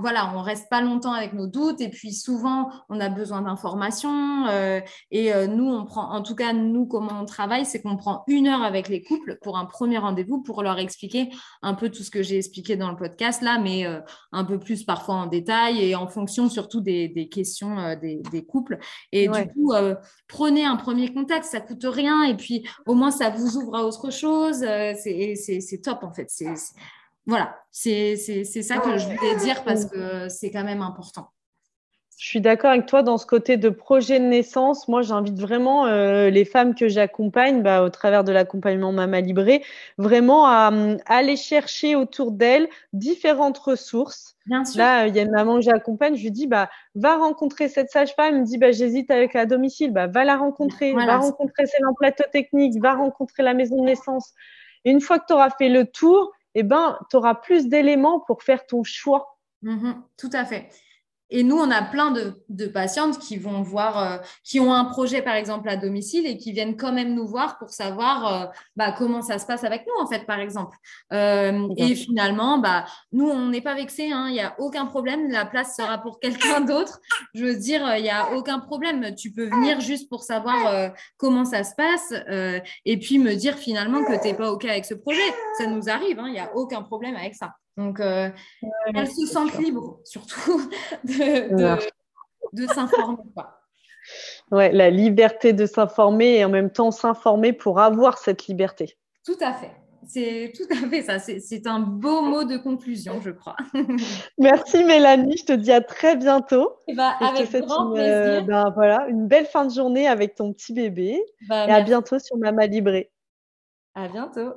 voilà, on reste pas longtemps avec nos doutes et puis souvent, on a besoin d'informations euh, et nous, on prend, en tout cas, nous, comment on travaille, c'est qu'on prend une heure avec les couples pour un premier rendez-vous pour leur expliquer un peu tout ce que j'ai expliqué dans le podcast là, mais un peu plus parfois en détail et en fonction surtout des, questions des, des, couples. Et du coup, euh, prenez un premier contact, ça coûte rien et puis au moins ça vous ouvre à autre chose. Euh, c'est top en fait. voilà, c'est ça que je voulais dire parce que c'est quand même important. Je suis d'accord avec toi dans ce côté de projet de naissance. Moi, j'invite vraiment euh, les femmes que j'accompagne bah, au travers de l'accompagnement Mama Libré, vraiment à, aller chercher autour d'elles différentes ressources. Bien sûr. Là, il y a une maman que j'accompagne, je lui dis bah, va rencontrer cette sage-femme. Elle me dit bah, j'hésite avec la domicile. Bah, va la rencontrer, va rencontrer celle en plateau technique, va rencontrer la maison de naissance. une fois que tu auras fait le tour, eh ben, tu auras plus d'éléments pour faire ton choix. Mm-hmm. tout à fait. Et nous, on a plein de, patientes qui vont voir, euh, qui ont un projet par exemple à domicile et qui viennent quand même nous voir pour savoir euh, bah, comment ça se passe avec nous en fait, par exemple. Euh, et finalement, bah, nous, on n'est pas vexés, hein. il n'y a aucun problème, la place sera pour quelqu'un *laughs* d'autre. Je veux dire, il n'y a aucun problème. Tu peux venir juste pour savoir comment ça se passe et puis me dire finalement que tu n'es pas OK avec ce projet. Ça nous arrive, hein. il n'y a aucun problème avec ça. Donc, euh, elles se sentent libres, *laughs* surtout, de, de, s'informer. Ouais, la liberté de s'informer et en même temps s'informer pour avoir cette liberté. Tout à fait. C'est tout à fait ça. C'est un beau mot de conclusion, je crois. *laughs* Merci Mélanie. Je te dis à très bientôt. Et eh ben, avec grand plaisir. Euh, ben, voilà, une belle fin de journée avec ton petit bébé. Bah, et à bientôt sur Mama Libré. À bientôt.